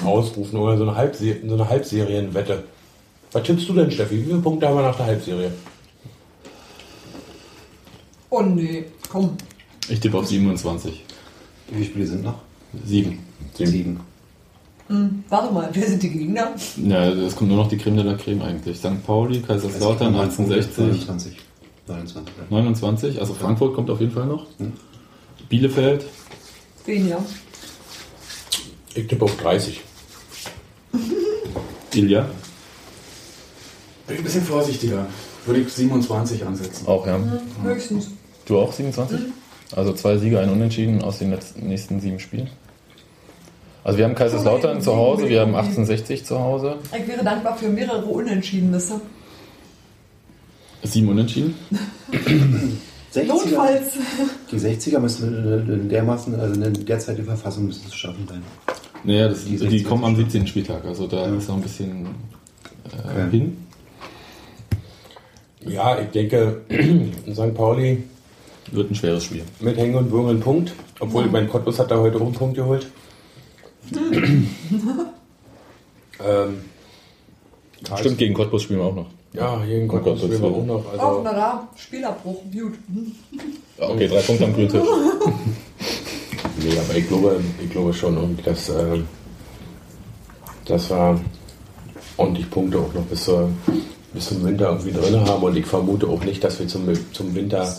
ausrufen oder so eine, Halbse so eine Halbserienwette. Was tippst du denn, Steffi? Wie viele Punkte haben wir nach der Halbserie? Oh nee, komm. Ich tippe auf 27. Wie viele Spiele sind noch? 7. Sieben. Hm, warte mal, wer sind die Gegner? Ja, es kommt nur noch die Creme de la Creme eigentlich. St. Pauli, Kaiserslautern, 1860. 29. 29. 29, also Frankfurt kommt auf jeden Fall noch. Bielefeld, Weniger. Ich tippe auf 30. Ilja, Bin ein bisschen vorsichtiger. Würde ich 27 ansetzen. auch ja. Höchstens. Du auch 27? Also zwei Siege, ein Unentschieden aus den letzten, nächsten sieben Spielen. Also wir haben Kaiserslautern zu Hause, wir haben 1860 zu Hause, Ich wäre dankbar für mehrere Unentschieden, wisst ihr? sieben Unentschieden. 60er, Notfalls. die 60er müssen in dermaßen, also in der Zeit die Verfassung müssen zu schaffen sein. Naja, das, Die die, 60er kommen am schon. 17. Spieltag, also da ist noch ein bisschen äh, Okay. hin. Ja, ich denke, St. Pauli Wird ein schweres Spiel. mit Hängen und Würgen Punkt. Obwohl, mein Cottbus hat da heute auch einen Punkt geholt. ähm, Stimmt, gegen Cottbus spielen wir auch noch. Ja, gegen Oh Gott, wir das auch noch. Also, na da, Spielabbruch. Gut. Ja, Okay, drei Punkte am grünen Tisch. nee, aber ich glaube, ich glaube schon, irgendwie, dass, ähm, dass wir ordentlich Punkte auch noch bis, zur, bis zum Winter irgendwie drin haben. Und ich vermute auch nicht, dass wir zum, zum Winter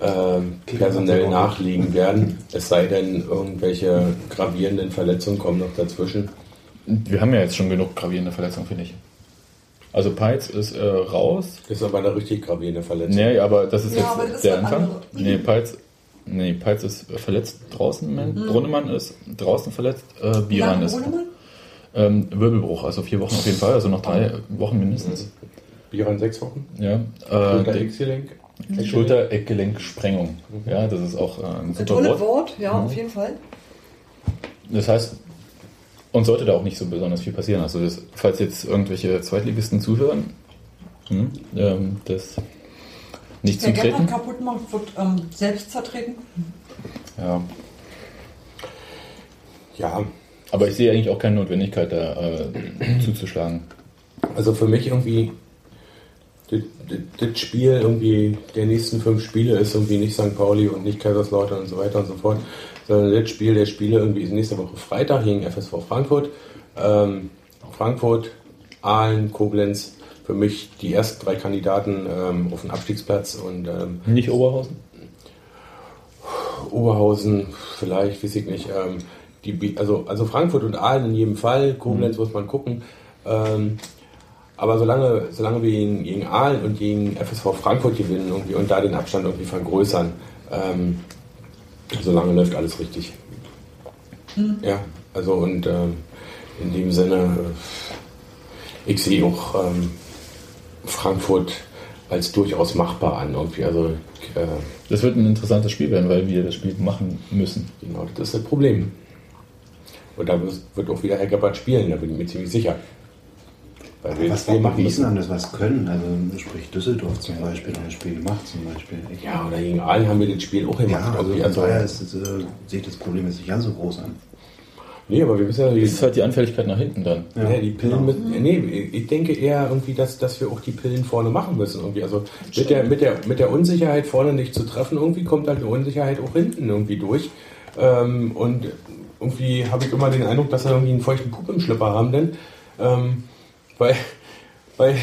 ähm, personell nachliegen werden. Es sei denn, irgendwelche gravierenden Verletzungen kommen noch dazwischen. Wir haben ja jetzt schon genug gravierende Verletzungen, finde ich. Also Peitz ist äh, raus. Das ist aber eine richtig gravierende Verletzung. Nee, aber das ist Ja, jetzt das ist der was Anfang. Nee, Peitz, nee, Peitz ist verletzt draußen. Moment. Brunnemann ist draußen verletzt. Äh, Biran ist Brunnemann? ähm, Wirbelbruch, also vier Wochen auf jeden Fall, also noch drei Wochen mindestens. Biran sechs Wochen. Ja, äh, Schulter, der- X-Gelenk. Schulter-Eckgelenksprengung. Ja, das ist auch äh, ein super tolles Wort. Wort, ja, auf jeden Fall. Das heißt, uns sollte da auch nicht so besonders viel passieren. Also, das, falls jetzt irgendwelche Zweitligisten zuhören, hm, ähm, das nicht Der Gärtner zutreten. kaputt macht, wird ähm, selbst zertreten. Ja, Ja, aber ich sehe eigentlich auch keine Notwendigkeit, da äh, zuzuschlagen. also für mich irgendwie das, das, das Spiel irgendwie der nächsten fünf Spiele ist irgendwie nicht St. Pauli und nicht Kaiserslautern und so weiter und so fort, sondern das Spiel der Spiele irgendwie ist nächste Woche Freitag gegen FSV Frankfurt. Ähm, Frankfurt, Aalen, Koblenz, für mich die ersten drei Kandidaten ähm, auf den Abstiegsplatz und ähm, Nicht Oberhausen? Oberhausen vielleicht, weiß ich nicht. Ähm, die, also, also Frankfurt und Aalen in jedem Fall, Koblenz muss man gucken. Ähm, aber solange, solange wir gegen, gegen Aalen und gegen FSV Frankfurt gewinnen irgendwie und da den Abstand irgendwie vergrößern, ähm, solange läuft alles richtig. Ja, also und ähm, in dem Sinne, äh, ich sehe auch ähm, Frankfurt als durchaus machbar an irgendwie. Also äh, Das wird ein interessantes Spiel werden, weil wir das Spiel machen müssen. Genau, das ist das Problem. Und da wird auch wieder Herr Gebhardt spielen, da bin ich mir ziemlich sicher. Weil wir das Was wir machen müssen. haben, dass wir es können. Also sprich Düsseldorf zum Beispiel, haben das Spiel gemacht zum Beispiel. Ja, oder gegen Aalen haben wir das Spiel auch gemacht. ja also irgendwie. von also, daher ist, äh, sehe ich das Problem jetzt nicht ganz so groß an. nee, aber wir müssen ja Das die, ist halt die Anfälligkeit nach hinten dann. ja, die Pillen mit, nee, ich denke eher irgendwie, dass, dass wir auch die Pillen vorne machen müssen. Irgendwie. Also mit der, mit, der, mit der Unsicherheit vorne nicht zu treffen, irgendwie kommt halt eine Unsicherheit auch hinten irgendwie durch. Ähm, und irgendwie habe ich immer den Eindruck, dass wir irgendwie einen feuchten Pup im Schlipper haben, denn ähm, weil, weil,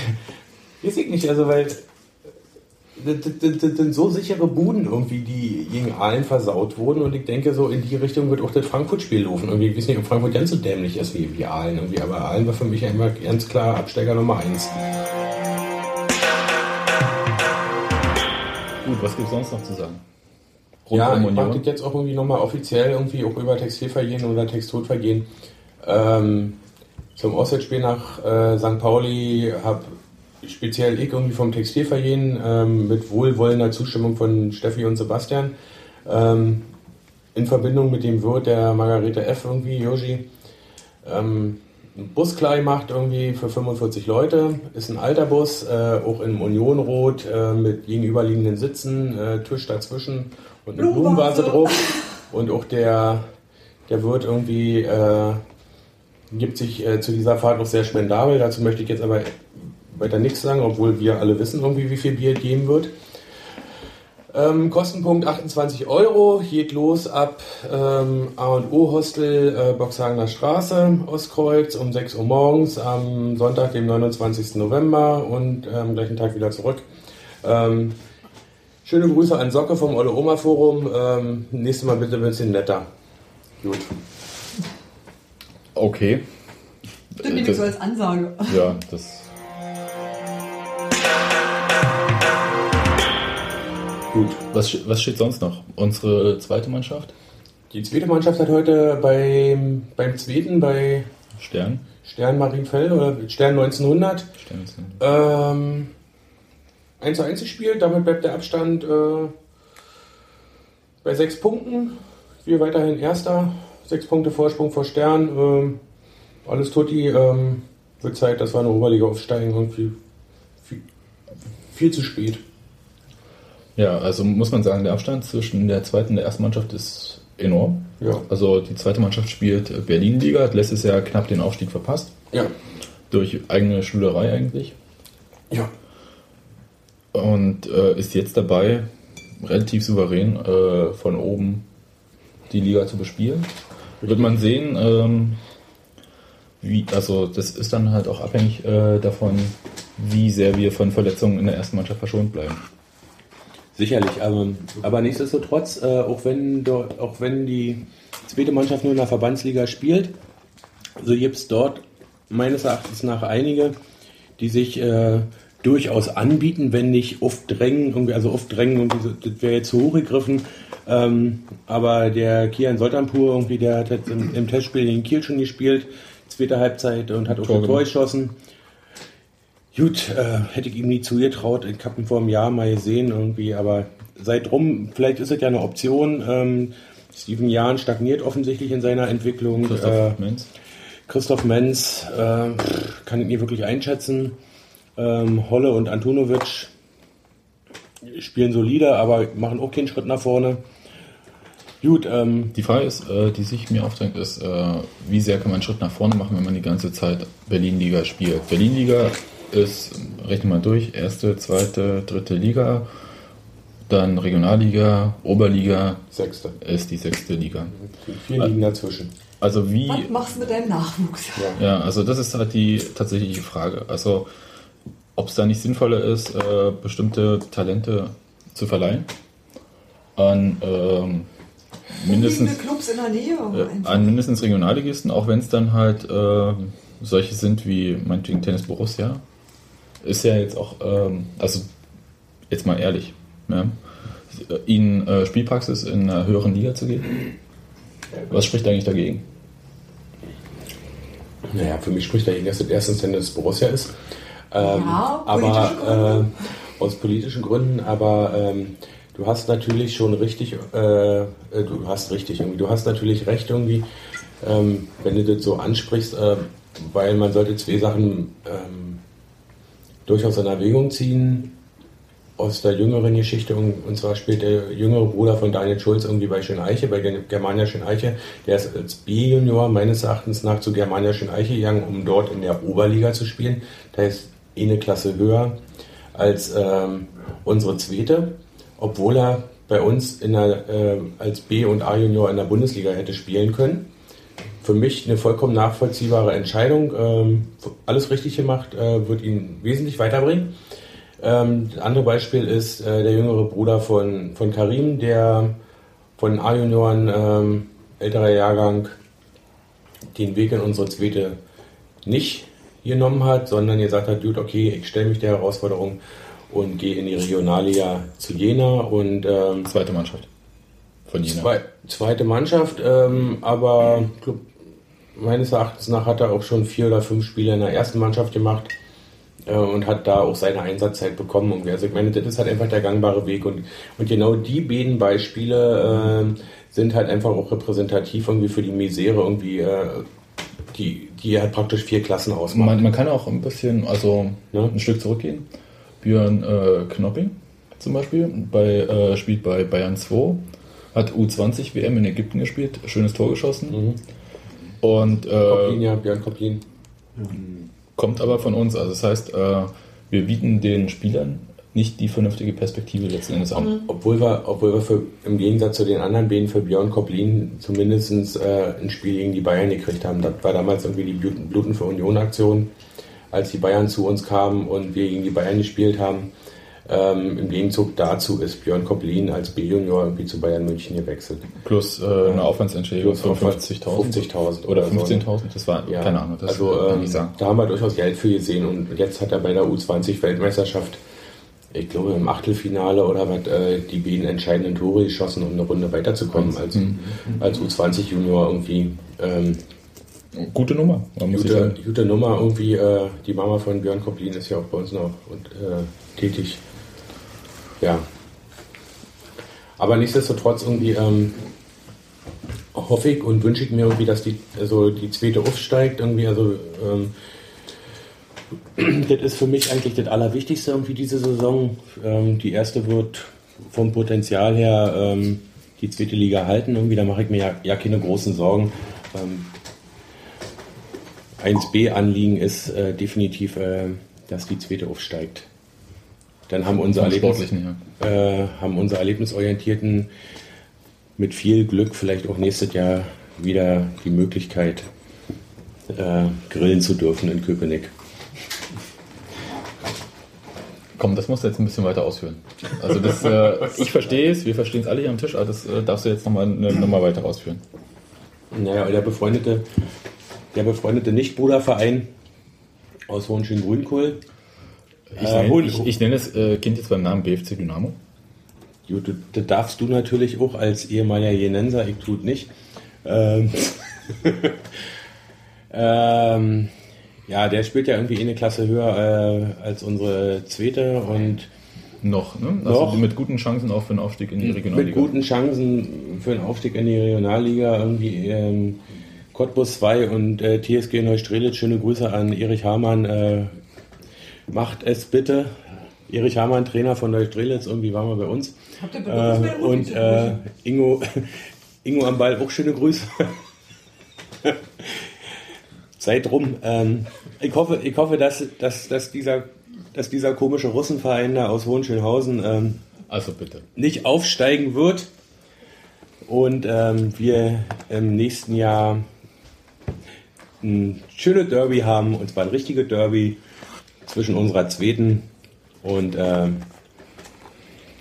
weiß ich nicht, also weil das, sind so sichere Buden irgendwie, die gegen Aalen versaut wurden und ich denke, so in die Richtung wird auch das Frankfurt-Spiel laufen. Irgendwie, ich weiß nicht, ob Frankfurt ganz so dämlich ist wie, wie Aalen irgendwie, aber Aalen war für mich ja immer ganz klar Absteiger Nummer eins. Gut, was gibt es sonst noch zu sagen? Rund Ja, um ich Union? das jetzt auch irgendwie nochmal offiziell irgendwie auch über Textilvergehen oder Textilvergehen. Ähm, zum Auswärtsspiel nach äh, St. Pauli habe speziell ich irgendwie vom Textilvergehen ähm, mit wohlwollender Zustimmung von Steffi und Sebastian ähm, in Verbindung mit dem Wirt der Margarete F. irgendwie, Yoshi, ähm, einen Bus klar gemacht irgendwie für 45 Leute. Ist ein alter Bus, äh, auch in Unionrot äh, mit gegenüberliegenden Sitzen, äh, Tisch dazwischen und eine Blumenvase. Blumenvase drauf. Und auch der, der Wirt irgendwie äh, gibt sich äh, zu dieser Fahrt noch sehr spendabel. Dazu möchte ich jetzt aber weiter nichts sagen, obwohl wir alle wissen irgendwie, wie viel Bier geben wird. Ähm, Kostenpunkt 28 Euro, geht los ab ähm, A&O Hostel äh, Boxhagener Straße, Ostkreuz um 6 Uhr morgens am Sonntag, dem 29. November und ähm, gleichen Tag wieder zurück. Ähm, schöne Grüße an Socke vom Olle Oma Forum. Ähm, nächstes Mal bitte ein bisschen netter. Gut. Okay. Das nehme ich so als Ansage. Ja, das. Gut. Was, was steht sonst noch? Unsere zweite Mannschaft? Die zweite Mannschaft hat heute beim, beim zweiten, bei Stern? Stern Marienfeld oder Stern 1900 Stern ist- Ähm, 1 zu 1 gespielt, damit bleibt der Abstand äh, bei sechs Punkten. Wir weiterhin Erster, sechs Punkte Vorsprung vor Stern. Ähm, alles tutti. Ähm, wird Zeit, dass wir in der Oberliga aufsteigen. Irgendwie viel, viel zu spät. Ja, also muss man sagen, der Abstand zwischen der zweiten und der ersten Mannschaft ist enorm. Ja. Also die zweite Mannschaft spielt Berlin-Liga, hat letztes Jahr knapp den Aufstieg verpasst. Ja. Durch eigene Schülerei eigentlich. Ja. Und äh, ist jetzt dabei, relativ souverän äh, von oben die Liga zu bespielen. Wird man sehen, ähm, wie, also das ist dann halt auch abhängig äh, davon, wie sehr wir von Verletzungen in der ersten Mannschaft verschont bleiben. Sicherlich, aber, aber nichtsdestotrotz, äh, auch, wenn auch wenn die zweite Mannschaft nur in der Verbandsliga spielt, so gibt es dort meines Erachtens nach einige, die sich äh, durchaus anbieten, wenn nicht oft drängen, also oft drängen, irgendwie so, das wäre jetzt zu hoch gegriffen. Ähm, aber der Kian Soltanpur, irgendwie, der hat jetzt im, im Testspiel in Kiel schon gespielt, zweite Halbzeit und hat auch Tor ein Tor geschossen. Gut, äh, hätte ich ihm nie zugetraut. Ich habe ihn vor einem Jahr mal gesehen irgendwie, aber seit rum, vielleicht ist es ja eine Option. Ähm, Steven Jahn stagniert offensichtlich in seiner Entwicklung. Christoph Äh, Menz. Christoph Menz äh, kann ich nie wirklich einschätzen. Ähm, Holle und Antunovic spielen solide, aber machen auch keinen Schritt nach vorne. Gut, ähm, Die Frage ist, äh, die sich mir aufdrängt, ist, äh, wie sehr kann man einen Schritt nach vorne machen, wenn man die ganze Zeit Berlin-Liga spielt. Berlin-Liga ist, rechnen wir mal durch, erste, zweite, dritte Liga, dann Regionalliga, Oberliga Sechste. ist die sechste Liga. Vier liegen dazwischen. Also wie, Was machst du mit deinem Nachwuchs? ja, also das ist halt die tatsächliche Frage. Also ob es da nicht sinnvoller ist, äh, bestimmte Talente zu verleihen an ähm, mindestens Clubs in der Nähe. äh, an mindestens Regionalligisten, auch wenn es dann halt äh, solche sind wie meinetwegen Tennis Borussia. Ist ja jetzt auch, ähm, also jetzt mal ehrlich, ja, ihnen äh, Spielpraxis in einer höheren Liga zu geben. Was spricht eigentlich dagegen? Naja, für mich spricht dagegen, dass das erstens Tennis Borussia ist. Ähm, Ja, aber äh, aus politischen Gründen, aber ähm, du hast natürlich schon richtig, äh, äh, du hast richtig irgendwie, du hast natürlich recht irgendwie, ähm, wenn du das so ansprichst, äh, weil man sollte zwei Sachen ähm, durchaus in Erwägung ziehen aus der jüngeren Geschichte und, zwar spielt der jüngere Bruder von Daniel Schulz irgendwie bei Schöneiche, bei Ger- Germania Schöneiche. Der ist als B-Junior meines Erachtens nach zu Germania Schöneiche gegangen, um dort in der Oberliga zu spielen. Da ist eh eine Klasse höher als ähm, unsere zweite, obwohl er bei uns in der, äh, als B- und A-Junior in der Bundesliga hätte spielen können für mich eine vollkommen nachvollziehbare Entscheidung. Ähm, alles richtig gemacht, äh, wird ihn wesentlich weiterbringen. Ähm, das andere Beispiel ist äh, der jüngere Bruder von, von Karim, der von A-Junioren, ähm, älterer Jahrgang, den Weg in unsere zweite nicht genommen hat, sondern gesagt hat, gut, okay, ich stelle mich der Herausforderung und gehe in die Regionalliga zu Jena und ähm, Zweite Mannschaft von Jena. Zwei, zweite Mannschaft, ähm, aber glaub, meines Erachtens nach hat er auch schon vier oder fünf Spiele in der ersten Mannschaft gemacht äh, und hat da auch seine Einsatzzeit bekommen. Und also ich meine, das ist halt einfach der gangbare Weg und, und genau die beiden Beispiele ähm, sind halt einfach auch repräsentativ irgendwie für die Misere irgendwie, äh, die, die halt praktisch vier Klassen ausmacht. Man, man kann auch ein bisschen, also Ja. ein Stück zurückgehen. Björn äh, Knopping zum Beispiel, bei, äh, spielt bei Bayern 2, hat U20 WM in Ägypten gespielt, schönes Tor geschossen. Und Koplin, äh, ja, Björn Koplin. kommt aber von uns. Also das heißt, äh, wir bieten den Spielern nicht die vernünftige Perspektive letzten Endes an. Obwohl wir, obwohl wir für, im Gegensatz zu den anderen beiden für Björn Koplin zumindest äh, ein Spiel gegen die Bayern gekriegt haben. Das war damals irgendwie die Bluten, für Union Aktion, als die Bayern zu uns kamen und wir gegen die Bayern gespielt haben. Ähm, Im Gegenzug dazu ist Björn Koplin als B-Junior irgendwie zu Bayern München gewechselt. Plus äh, eine Aufwandsentschädigung von 50.000 50.000 50.000 oder oder so, ne? 15.000, das war, Ja, keine Ahnung, das also ähm, da haben wir durchaus Geld für gesehen und jetzt hat er bei der U20-Weltmeisterschaft, ich glaube im Achtelfinale oder was, äh, die beiden entscheidenden Tore geschossen, um eine Runde weiterzukommen als, Mhm. als U20-Junior irgendwie. Ähm, Gute Nummer, gute, gute Nummer irgendwie. Äh, die Mama von Björn Koplin ist ja auch bei uns noch und, äh, tätig. Ja. Aber nichtsdestotrotz irgendwie ähm, hoffe ich und wünsche ich mir irgendwie, dass die, also die zweite aufsteigt. Irgendwie, also ähm, das ist für mich eigentlich das Allerwichtigste irgendwie diese Saison. Ähm, die erste wird vom Potenzial her ähm, die zweite Liga halten. Irgendwie, da mache ich mir ja, ja keine großen Sorgen. Ähm, 1B-Anliegen ist äh, definitiv, äh, dass die zweite aufsteigt. Dann haben unsere, Erlebnis, her. äh, haben unsere Erlebnisorientierten mit viel Glück vielleicht auch nächstes Jahr wieder die Möglichkeit, äh, grillen zu dürfen in Köpenick. Komm, das musst du jetzt ein bisschen weiter ausführen. Also das, äh, ich verstehe es, wir verstehen es alle hier am Tisch, aber das äh, darfst du jetzt nochmal eine Nummer weiter ausführen. Naja, der befreundete, der befreundete Nichtbruderverein aus Hohenschön-Grünkohl. Ich, Äh, nenne, ich, ich nenne das äh, Kind jetzt beim Namen BFC Dynamo. Gut, das darfst du natürlich auch als ehemaliger Jenenser, ich tut nicht. Ähm, ähm, ja, der spielt ja irgendwie eine Klasse höher äh, als unsere zweite und Noch, ne? Also Noch. mit guten Chancen auch für einen Aufstieg in die mit Regionalliga. guten Chancen für einen Aufstieg in die Regionalliga. Irgendwie ähm, Cottbus 2 und äh, TSG Neustrelitz. Schöne Grüße an Erich Hamann. Äh, macht es bitte. Erich Hamann, Trainer von Neustrelitz, irgendwie war mal bei uns. Habt ihr Äh, und äh? Ingo, Ingo am Ball auch schöne Grüße. Seid rum. Ähm, ich hoffe, ich hoffe dass, dass, dass, dieser, dass dieser komische Russenverein da aus Hohenschönhausen ähm, Also bitte. nicht aufsteigen wird und ähm, wir im nächsten Jahr ein schönes Derby haben, und zwar ein richtiges Derby zwischen unserer zweiten und ähm,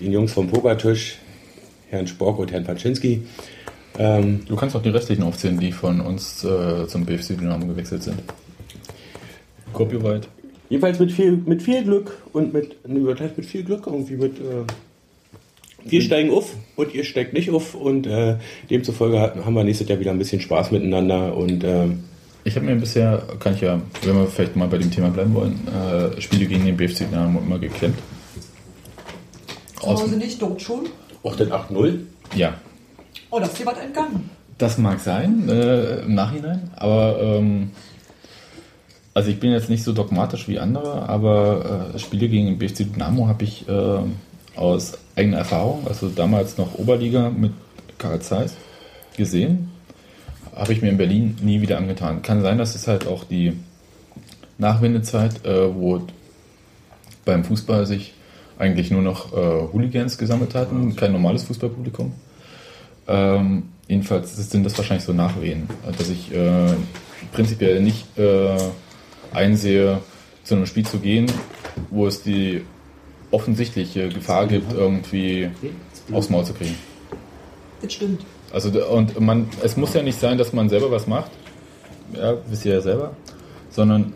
den Jungs vom Pokertisch, Herrn Spork und Herrn Paczynski. Ähm, Du kannst auch die restlichen aufzählen, die von uns äh, zum BFC Dynamo gewechselt sind. Copyright. jedenfalls mit viel, mit viel Glück und mit, heißt mit viel Glück irgendwie mit. Äh, wir steigen auf und ihr steigt nicht auf und äh, demzufolge haben wir nächstes Jahr wieder ein bisschen Spaß miteinander und ähm, Ich habe mir bisher, kann ich ja, wenn wir vielleicht mal bei dem Thema bleiben wollen, äh, Spiele gegen den BFC Dynamo immer geklemmt. Zu Hause nicht, dort schon. auch den 8-0. Ja, Oh, da ist dir was entgangen. das mag sein äh, im Nachhinein, aber ähm, also ich bin jetzt nicht so dogmatisch wie andere, aber äh, Spiele gegen den BFC Dynamo habe ich äh, aus eigener Erfahrung, also damals noch Oberliga mit Karl Zeiss gesehen, habe ich mir in Berlin nie wieder angetan. Kann sein, dass es halt auch die Nachwendezeit, äh, wo beim Fußball sich eigentlich nur noch äh, Hooligans gesammelt hatten, kein normales Fußballpublikum. Ähm, jedenfalls sind das wahrscheinlich so Nachwehen, dass ich äh, prinzipiell nicht äh, einsehe, zu einem Spiel zu gehen, wo es die offensichtliche Gefahr gibt, irgendwie aufs Maul zu kriegen. Das stimmt. Also und man, es muss ja nicht sein, dass man selber was macht, ja, wisst ihr ja selber, sondern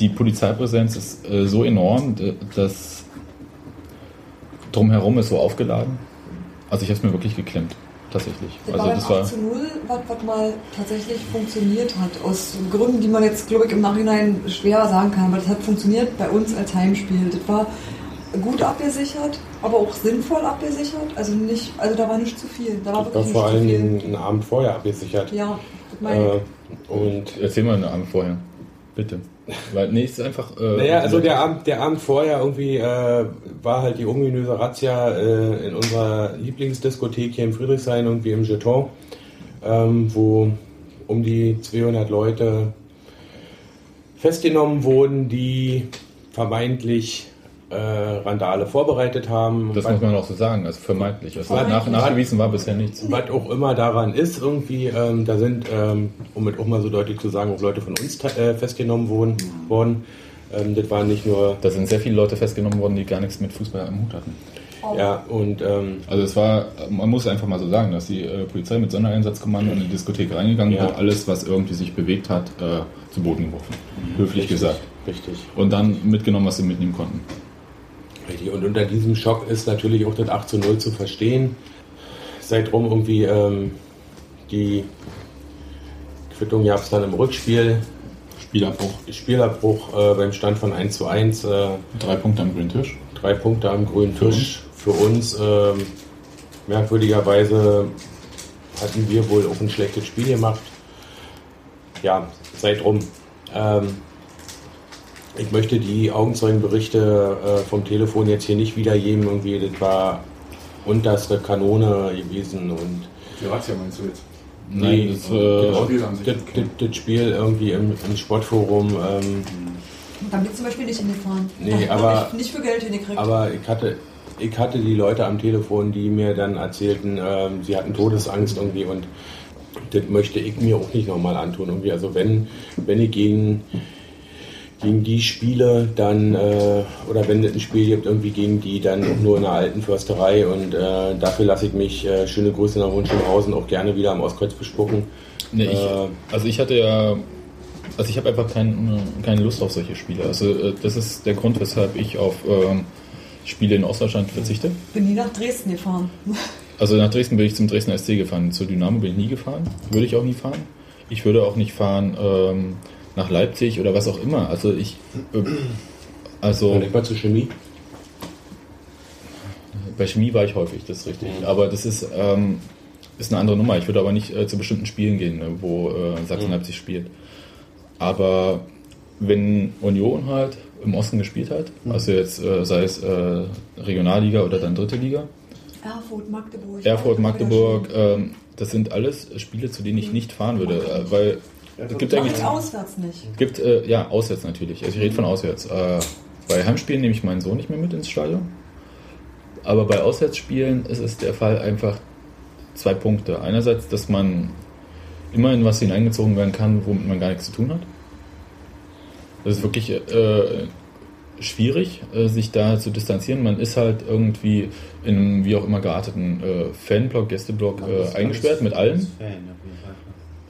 die Polizeipräsenz ist äh, so enorm, dass drumherum ist so aufgeladen. Also ich habe es mir wirklich geklemmt, tatsächlich. Das Also war das war 8 zu 0, was, was mal tatsächlich funktioniert hat. Aus Gründen, die man jetzt, glaube ich, im Nachhinein schwer sagen kann. Aber das hat funktioniert bei uns als Heimspiel. Das war gut abgesichert, aber auch sinnvoll abgesichert. Also nicht, also da war nicht zu viel. Da war War wirklich vor nicht zu allen viel. Dingen einen Abend vorher abgesichert. Ja, das meine ich. Äh, und Erzähl mal eine Abend vorher, bitte. Weil nee, ist einfach. Äh, Naja, also der Abend, der Abend vorher irgendwie äh, war halt die ominöse Razzia äh, in unserer Lieblingsdiskothek hier in Friedrichshain, irgendwie im Jeton, ähm, wo um die 200 Leute festgenommen wurden, die vermeintlich äh, Randale vorbereitet haben. Das muss man auch so sagen, also vermeintlich. Also Vermeintlich. nach, nachgewiesen war bisher nichts. was auch immer daran ist, irgendwie, ähm, da sind, ähm, um es auch mal so deutlich zu sagen, auch Leute von uns äh, festgenommen wurden. worden. Ähm, das waren nicht nur, Da sind sehr viele Leute festgenommen worden, die gar nichts mit Fußball am Hut hatten. ja, und ähm, Also es war, man muss einfach mal so sagen, dass die äh, Polizei mit Sondereinsatzkommando in die Diskothek reingegangen Ja. hat, alles, was irgendwie sich bewegt hat, äh, zu Boden geworfen. Höflich Richtig. gesagt. richtig. Und dann mitgenommen, was sie mitnehmen konnten. Richtig. Und unter diesem Schock ist natürlich auch das 8 zu 0 zu verstehen. Seitdem irgendwie ähm, die Quittung gab es dann im Rückspiel. Spielabbruch. Spielabbruch äh, beim Stand von 1 zu 1. Äh, Drei Punkte am grünen Tisch. drei Punkte am grünen Tisch. Für uns ähm, merkwürdigerweise hatten wir wohl auch ein schlechtes Spiel gemacht. Ja, seitdem. Ähm, ich möchte die Augenzeugenberichte äh, vom Telefon jetzt hier nicht wiedergeben. Irgendwie, das war unterste Kanone gewesen und Die Razzia meinst du jetzt? Nein, das, das, äh, Spiel an sich, das, das, das Spiel irgendwie im, im Sportforum. Ähm, Da bin ich zum Beispiel nicht hingefahren. Nee, aber- nicht, nicht für Geld hingekriegt. Aber ich hatte, ich hatte die Leute am Telefon, die mir dann erzählten, ähm, sie hatten Todesangst irgendwie und das möchte ich mir auch nicht nochmal antun. Irgendwie. Also wenn, wenn ich gegen, gegen die spiele, dann, äh, oder wenn es ein Spiel gibt, irgendwie gegen die, dann auch nur in der alten Försterei und äh, dafür lasse ich mich, äh, schöne Grüße nach Wunschenhausen, auch gerne wieder am Ostkreuz bespucken. Nee, ich, Äh, also ich hatte ja Also ich habe einfach kein, keine Lust auf solche Spiele. Also äh, das ist der Grund, weshalb ich auf ähm, Spiele in Ostdeutschland verzichte. Bin nie nach Dresden gefahren. Also nach Dresden bin ich zum Dresdner SC gefahren. Zu Dynamo bin ich nie gefahren. Würde ich auch nie fahren. Ich würde auch nicht fahren ähm, nach Leipzig oder was auch immer. Also ich... Äh, also Denk mal zur Chemie. bei Chemie war ich häufig, das ist richtig. Aber das ist, ähm, ist eine andere Nummer. Ich würde aber nicht äh, zu bestimmten Spielen gehen, ne, wo äh, Sachsen-Leipzig spielt. Aber wenn Union halt im Osten gespielt hat, also jetzt äh, sei es äh, Regionalliga oder dann dritte Liga, Erfurt, Magdeburg. Erfurt, Magdeburg, ähm, das sind alles Spiele, zu denen ich nicht fahren würde, äh, weil es gibt eigentlich ich auswärts nicht. gibt äh, ja auswärts natürlich. Also ich rede von auswärts. Äh, bei Heimspielen nehme ich meinen Sohn nicht mehr mit ins Stadion. Aber bei Auswärtsspielen ist es der Fall einfach zwei Punkte. Einerseits, dass man immer in was hineingezogen werden kann, womit man gar nichts zu tun hat. Das ist wirklich äh, schwierig, äh, sich da zu distanzieren. Man ist halt irgendwie in einem wie auch immer gearteten äh, Fanblock, Gästeblock äh, eingesperrt mit allen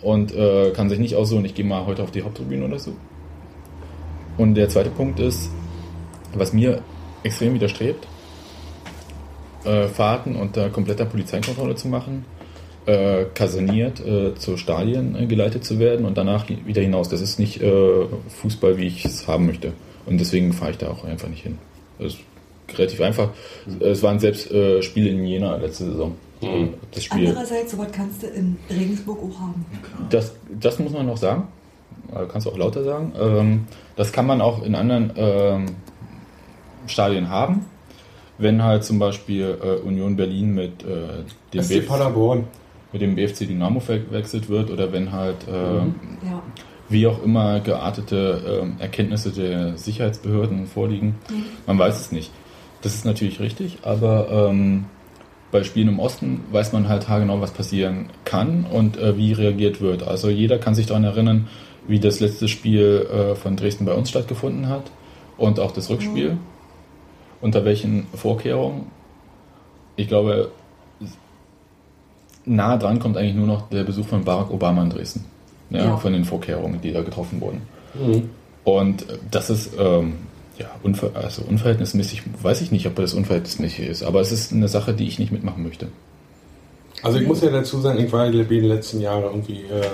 und äh, kann sich nicht aussuchen, ich gehe mal heute auf die Haupttribüne oder so. Und der zweite Punkt ist, was mir extrem widerstrebt, äh, Fahrten unter kompletter Polizeikontrolle zu machen, äh, kaserniert äh, zu Stadien äh, geleitet zu werden und danach wieder hinaus. Das ist nicht äh, Fußball, wie ich es haben möchte. Und deswegen fahre ich da auch einfach nicht hin. Das ist relativ einfach. Es waren selbst äh, Spiele in Jena letzte Saison. Das Spiel. Andererseits, sowas kannst du in Regensburg auch haben. Das, das muss man noch sagen. Äh, Kannst du auch lauter sagen. Ähm, das kann man auch in anderen ähm, Stadien haben. Wenn halt zum Beispiel äh, Union Berlin mit, äh, dem SC BFC, Paderborn. mit dem BFC Dynamo verwechselt wird oder wenn halt äh, Ja. wie auch immer geartete ähm, Erkenntnisse der Sicherheitsbehörden vorliegen. Man weiß es nicht. Das ist natürlich richtig, aber ähm, bei Spielen im Osten weiß man halt haargenau, was passieren kann und äh, wie reagiert wird. Also jeder kann sich daran erinnern, wie das letzte Spiel äh, von Dresden bei uns stattgefunden hat und auch das Rückspiel. Unter welchen Vorkehrungen? Ich glaube, nah dran kommt eigentlich nur noch der Besuch von Barack Obama in Dresden. Ja, Ja. Von den Vorkehrungen, die da getroffen wurden. Und äh, das ist ähm, ja, unver also unverhältnismäßig, weiß ich nicht, ob das unverhältnismäßig ist, aber es ist eine Sache, die ich nicht mitmachen möchte. Also ich muss ja dazu sagen, ich war in den letzten Jahren irgendwie äh,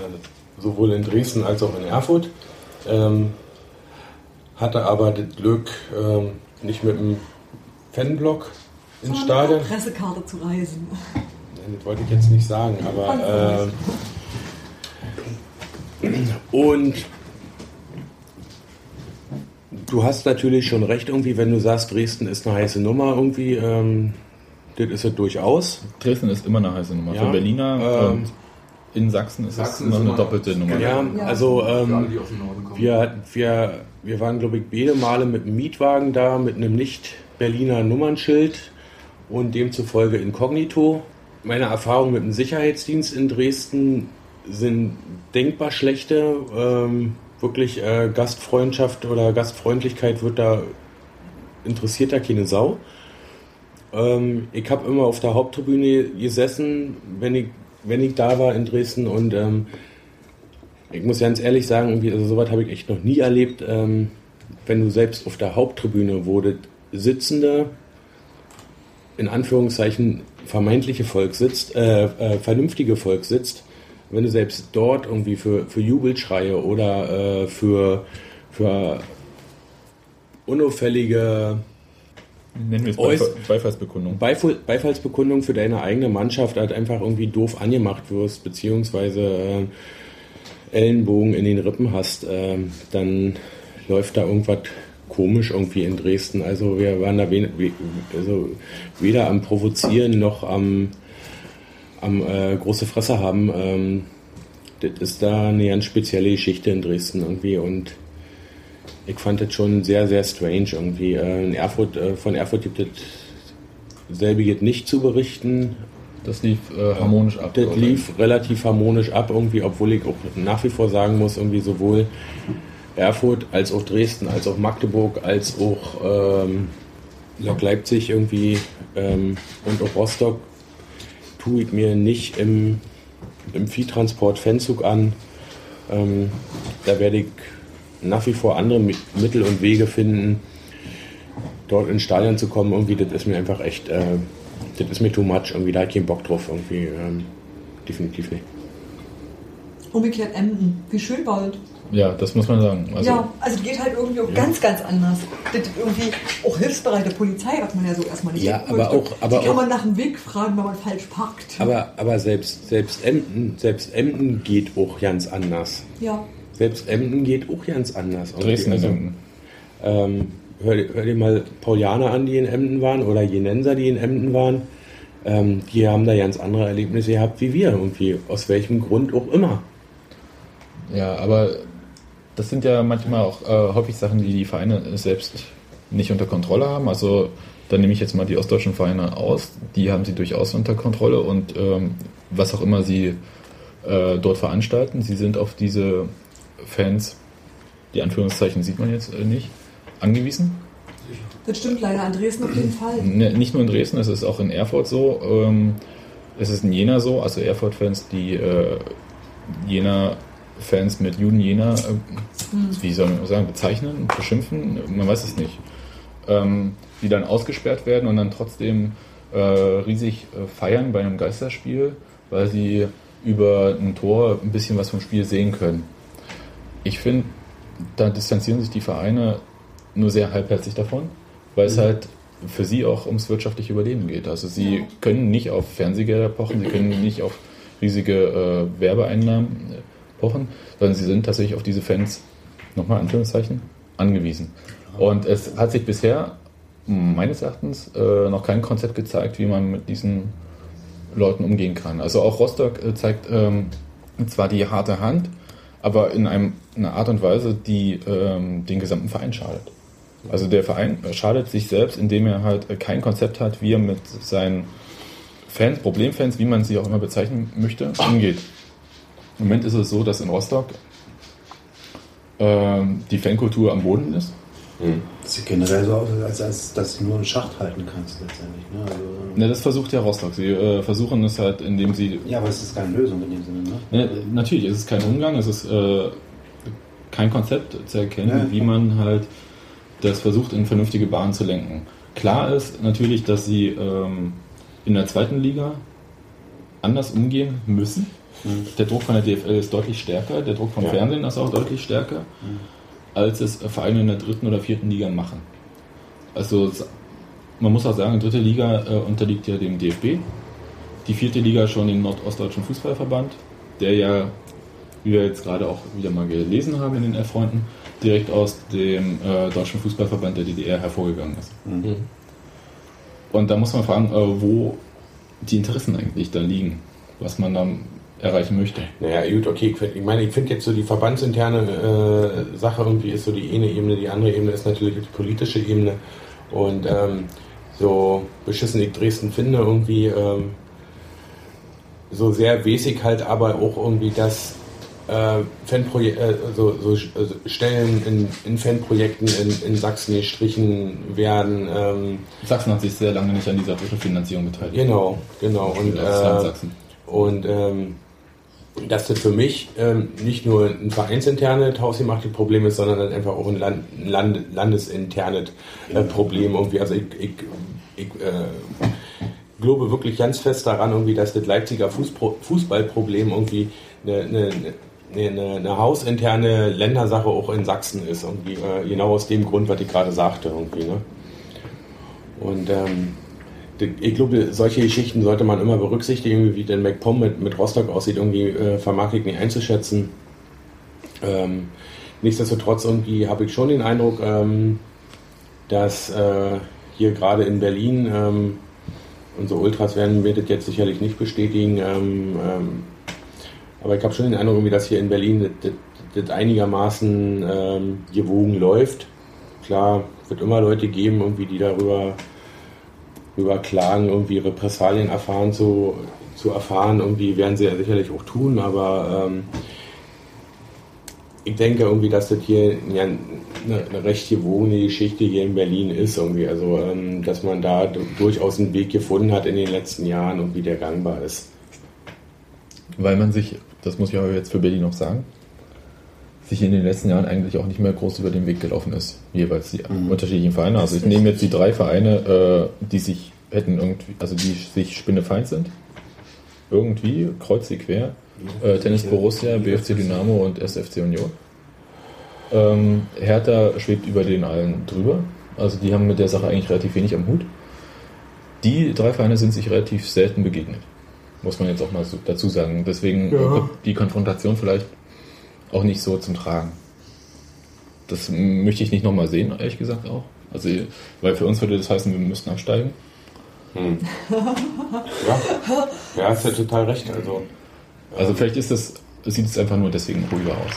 sowohl in Dresden als auch in Erfurt. Ähm, hatte aber das Glück, ähm, nicht mit dem Fanblock ins Stadion. Pressekarte zu reisen. Das wollte ich jetzt nicht sagen, aber äh, und du hast natürlich schon recht irgendwie, wenn du sagst, Dresden ist eine heiße Nummer irgendwie, ähm, das ist es durchaus. Dresden ist immer eine heiße Nummer. Ja, Für Berliner ähm, und in Sachsen ist Sachsen es ist eine immer- doppelte Nummer. Ja, Ja. also ähm, wir, wir, wir waren, glaube ich, beide Male mit einem Mietwagen da, mit einem nicht-Berliner Nummernschild und demzufolge inkognito. Meine Erfahrungen mit dem Sicherheitsdienst in Dresden sind denkbar schlechte. Ähm, wirklich äh, Gastfreundschaft oder Gastfreundlichkeit wird da interessiert da keine Sau. Ähm, ich habe immer auf der Haupttribüne gesessen, wenn ich, wenn ich da war in Dresden und ähm, ich muss ganz ehrlich sagen, irgendwie, also sowas habe ich echt noch nie erlebt. Ähm, wenn du selbst auf der Haupttribüne, das sitzende, in Anführungszeichen vermeintliche Volk sitzt, äh, äh, vernünftige Volk sitzt, wenn du selbst dort irgendwie für, für Jubelschreie oder äh, für, für unauffällige Nennen wir es Beifallsbekundung. Beifall, Beifallsbekundung für deine eigene Mannschaft halt einfach irgendwie doof angemacht wirst, beziehungsweise äh, Ellenbogen in den Rippen hast, ähm, dann läuft da irgendwas komisch irgendwie in Dresden. Also wir waren da we, also weder am Provozieren noch am, am äh, große Fresse haben. Ähm, das ist da eine ganz spezielle Geschichte in Dresden irgendwie und ich fand das schon sehr, sehr strange irgendwie. Äh, in Erfurt, äh, von Erfurt gibt es selbiges nicht zu berichten. Das lief äh, harmonisch ab. Das lief relativ harmonisch ab irgendwie, obwohl ich auch nach wie vor sagen muss, irgendwie sowohl Erfurt als auch Dresden, als auch Magdeburg, als auch ähm, Lok Leipzig irgendwie ähm, und auch Rostock tue ich mir nicht im, im Viehtransport Fanzug an, Ähm, da werde ich nach wie vor andere Mi- Mittel und Wege finden, dort ins Stadion zu kommen. Irgendwie, das ist mir einfach echt, äh, das ist mir too much. Irgendwie, da habe ich keinen Bock drauf. Irgendwie, ähm, definitiv nicht. Umgekehrt Emden, wie schön bald. Ja, das muss man sagen. Also, ja, also geht halt irgendwie auch ganz, ganz anders. Das ist irgendwie auch hilfsbereite Polizei, was man ja so erstmal nicht Ja, aber auch- aber Die kann man nach dem Weg fragen, wenn man falsch parkt. Aber, aber selbst, selbst, Emden, selbst Emden geht auch ganz anders. ja. Selbst Emden geht auch ganz anders. Dresden ist Also, unten. Ähm, hör, dir- hör dir mal Paulianer an, die in Emden waren, oder Jenenser, die in Emden waren. Ähm, die haben da ganz andere Erlebnisse gehabt wie wir irgendwie. Aus welchem Grund auch immer. Ja, aber das sind ja manchmal auch äh, häufig Sachen, die die Vereine selbst nicht unter Kontrolle haben. Also dann nehme ich jetzt mal die ostdeutschen Vereine aus. Die haben sie durchaus unter Kontrolle und ähm, was auch immer sie äh, dort veranstalten, sie sind auf diese Fans, die Anführungszeichen sieht man jetzt äh, nicht, angewiesen. Das stimmt leider an Dresden auf jeden Fall. Ne, nicht nur in Dresden, es ist auch in Erfurt so. Ähm, es ist in Jena so, also Erfurt-Fans, die äh, Jena-Fans mit Juden Jena, äh, wie soll man sagen, bezeichnen, beschimpfen, man weiß es nicht. Ähm, die dann ausgesperrt werden und dann trotzdem äh, riesig äh, feiern bei einem Geisterspiel, weil sie über ein Tor ein bisschen was vom Spiel sehen können. Ich finde, da distanzieren sich die Vereine nur sehr halbherzig davon, weil es halt für sie auch ums wirtschaftliche Überleben geht. Also sie Ja. können nicht auf Fernsehgelder pochen, sie können nicht auf riesige äh, Werbeeinnahmen pochen, sondern sie sind tatsächlich auf diese Fans, nochmal Anführungszeichen, angewiesen. Und es hat sich bisher meines Erachtens äh, noch kein Konzept gezeigt, wie man mit diesen Leuten umgehen kann. Also auch Rostock äh, zeigt ähm, zwar die harte Hand, aber in einem, einer Art und Weise, die ähm, den gesamten Verein schadet. Also der Verein schadet sich selbst, indem er halt äh, kein Konzept hat, wie er mit seinen Fans, Problemfans, wie man sie auch immer bezeichnen möchte, umgeht. Im Moment ist es so, dass in Rostock ähm, die Fankultur am Boden ist. Das sieht generell so aus, als, als dass du nur einen Schacht halten kannst letztendlich. Ne? Also, Ne, das versucht ja Rostock. Sie äh, versuchen es halt, indem sie ja, aber es ist keine Lösung in dem Sinne. Ne? Ne, natürlich, es ist kein Umgang, es ist äh, kein Konzept zu erkennen, Ja. wie man halt das versucht, in vernünftige Bahnen zu lenken. Klar ist natürlich, dass sie ähm, in der zweiten Liga anders umgehen müssen. Der Druck von der DFL ist deutlich stärker, der Druck vom Ja. Fernsehen ist auch deutlich stärker, als es Vereine in der dritten oder vierten Liga machen. Also man muss auch sagen, dritte Liga äh, unterliegt ja dem DFB, die vierte Liga schon dem Nordostdeutschen Fußballverband, der ja, wie wir jetzt gerade auch wieder mal gelesen haben in den Erfreunden, direkt aus dem äh, Deutschen Fußballverband der DDR hervorgegangen ist. Und da muss man fragen, äh, wo die Interessen eigentlich da liegen, was man dann erreichen möchte. Naja, gut, okay. Ich, find- ich meine, ich finde jetzt so die verbandsinterne äh, Sache irgendwie ist so die eine Ebene, die andere Ebene ist natürlich die politische Ebene. Und ähm, so beschissen ich Dresden finde, irgendwie ähm, so sehr ich halt aber auch irgendwie, dass äh, Fanproje äh, so, so also Stellen in, in Fanprojekten in, in Sachsen gestrichen werden. Ähm, Sachsen hat sich sehr lange nicht an dieser Finanzierung beteiligt. Genau, genau. Und, Land äh, und ähm, dass das für mich ähm, nicht nur ein vereinsinternes hausgemachtes Problem ist, sondern dann einfach auch ein, Land, Land, landesinternes äh, Problem irgendwie. Also ich, ich, ich äh, glaube wirklich ganz fest daran, irgendwie, dass das Leipziger Fußpro Fußballproblem irgendwie eine, eine, eine, eine, eine hausinterne Ländersache auch in Sachsen ist. Irgendwie, äh, genau aus dem Grund, was ich gerade sagte. Irgendwie, ne? Und ähm, ich glaube, solche Geschichten sollte man immer berücksichtigen, wie denn MacPom mit, mit Rostock aussieht, irgendwie äh, vermag ich nicht einzuschätzen. Ähm, nichtsdestotrotz irgendwie habe ich schon den Eindruck, ähm, dass äh, hier gerade in Berlin, ähm, unsere Ultras werden mir das jetzt sicherlich nicht bestätigen, ähm, ähm, aber ich habe schon den Eindruck, dass hier in Berlin das, das, das einigermaßen ähm, gewogen läuft. Klar, wird immer Leute geben, irgendwie, die darüber über Klagen irgendwie Repressalien erfahren zu, zu erfahren. Irgendwie werden sie ja sicherlich auch tun, aber ähm, ich denke irgendwie, dass das hier ja, eine, eine recht gewogene Geschichte hier in Berlin ist irgendwie. Also, ähm, dass man da du- durchaus einen Weg gefunden hat in den letzten Jahren und wie der gangbar ist. Weil man sich, das muss ich aber jetzt für Berlin noch sagen, sich in den letzten Jahren eigentlich auch nicht mehr groß über den Weg gelaufen ist, jeweils die unterschiedlichen Vereine. Also ich nehme jetzt die drei Vereine, äh, die sich hätten irgendwie, also die sich spinnefeind sind. Irgendwie, kreuz sie quer. Äh, Tennis Borussia, BFC Dynamo und SFC Union. Ähm, Hertha schwebt über den allen drüber. Also die haben mit der Sache eigentlich relativ wenig am Hut. Die drei Vereine sind sich relativ selten begegnet. Muss man jetzt auch mal so dazu sagen. Deswegen kommt die Konfrontation vielleicht auch nicht so zum Tragen. Das möchte ich nicht nochmal sehen, ehrlich gesagt auch. Also, weil für uns würde das heißen, wir müssten absteigen. Ja, ja hast ja total recht. Also, Also vielleicht ist das, sieht es einfach nur deswegen ruhiger aus.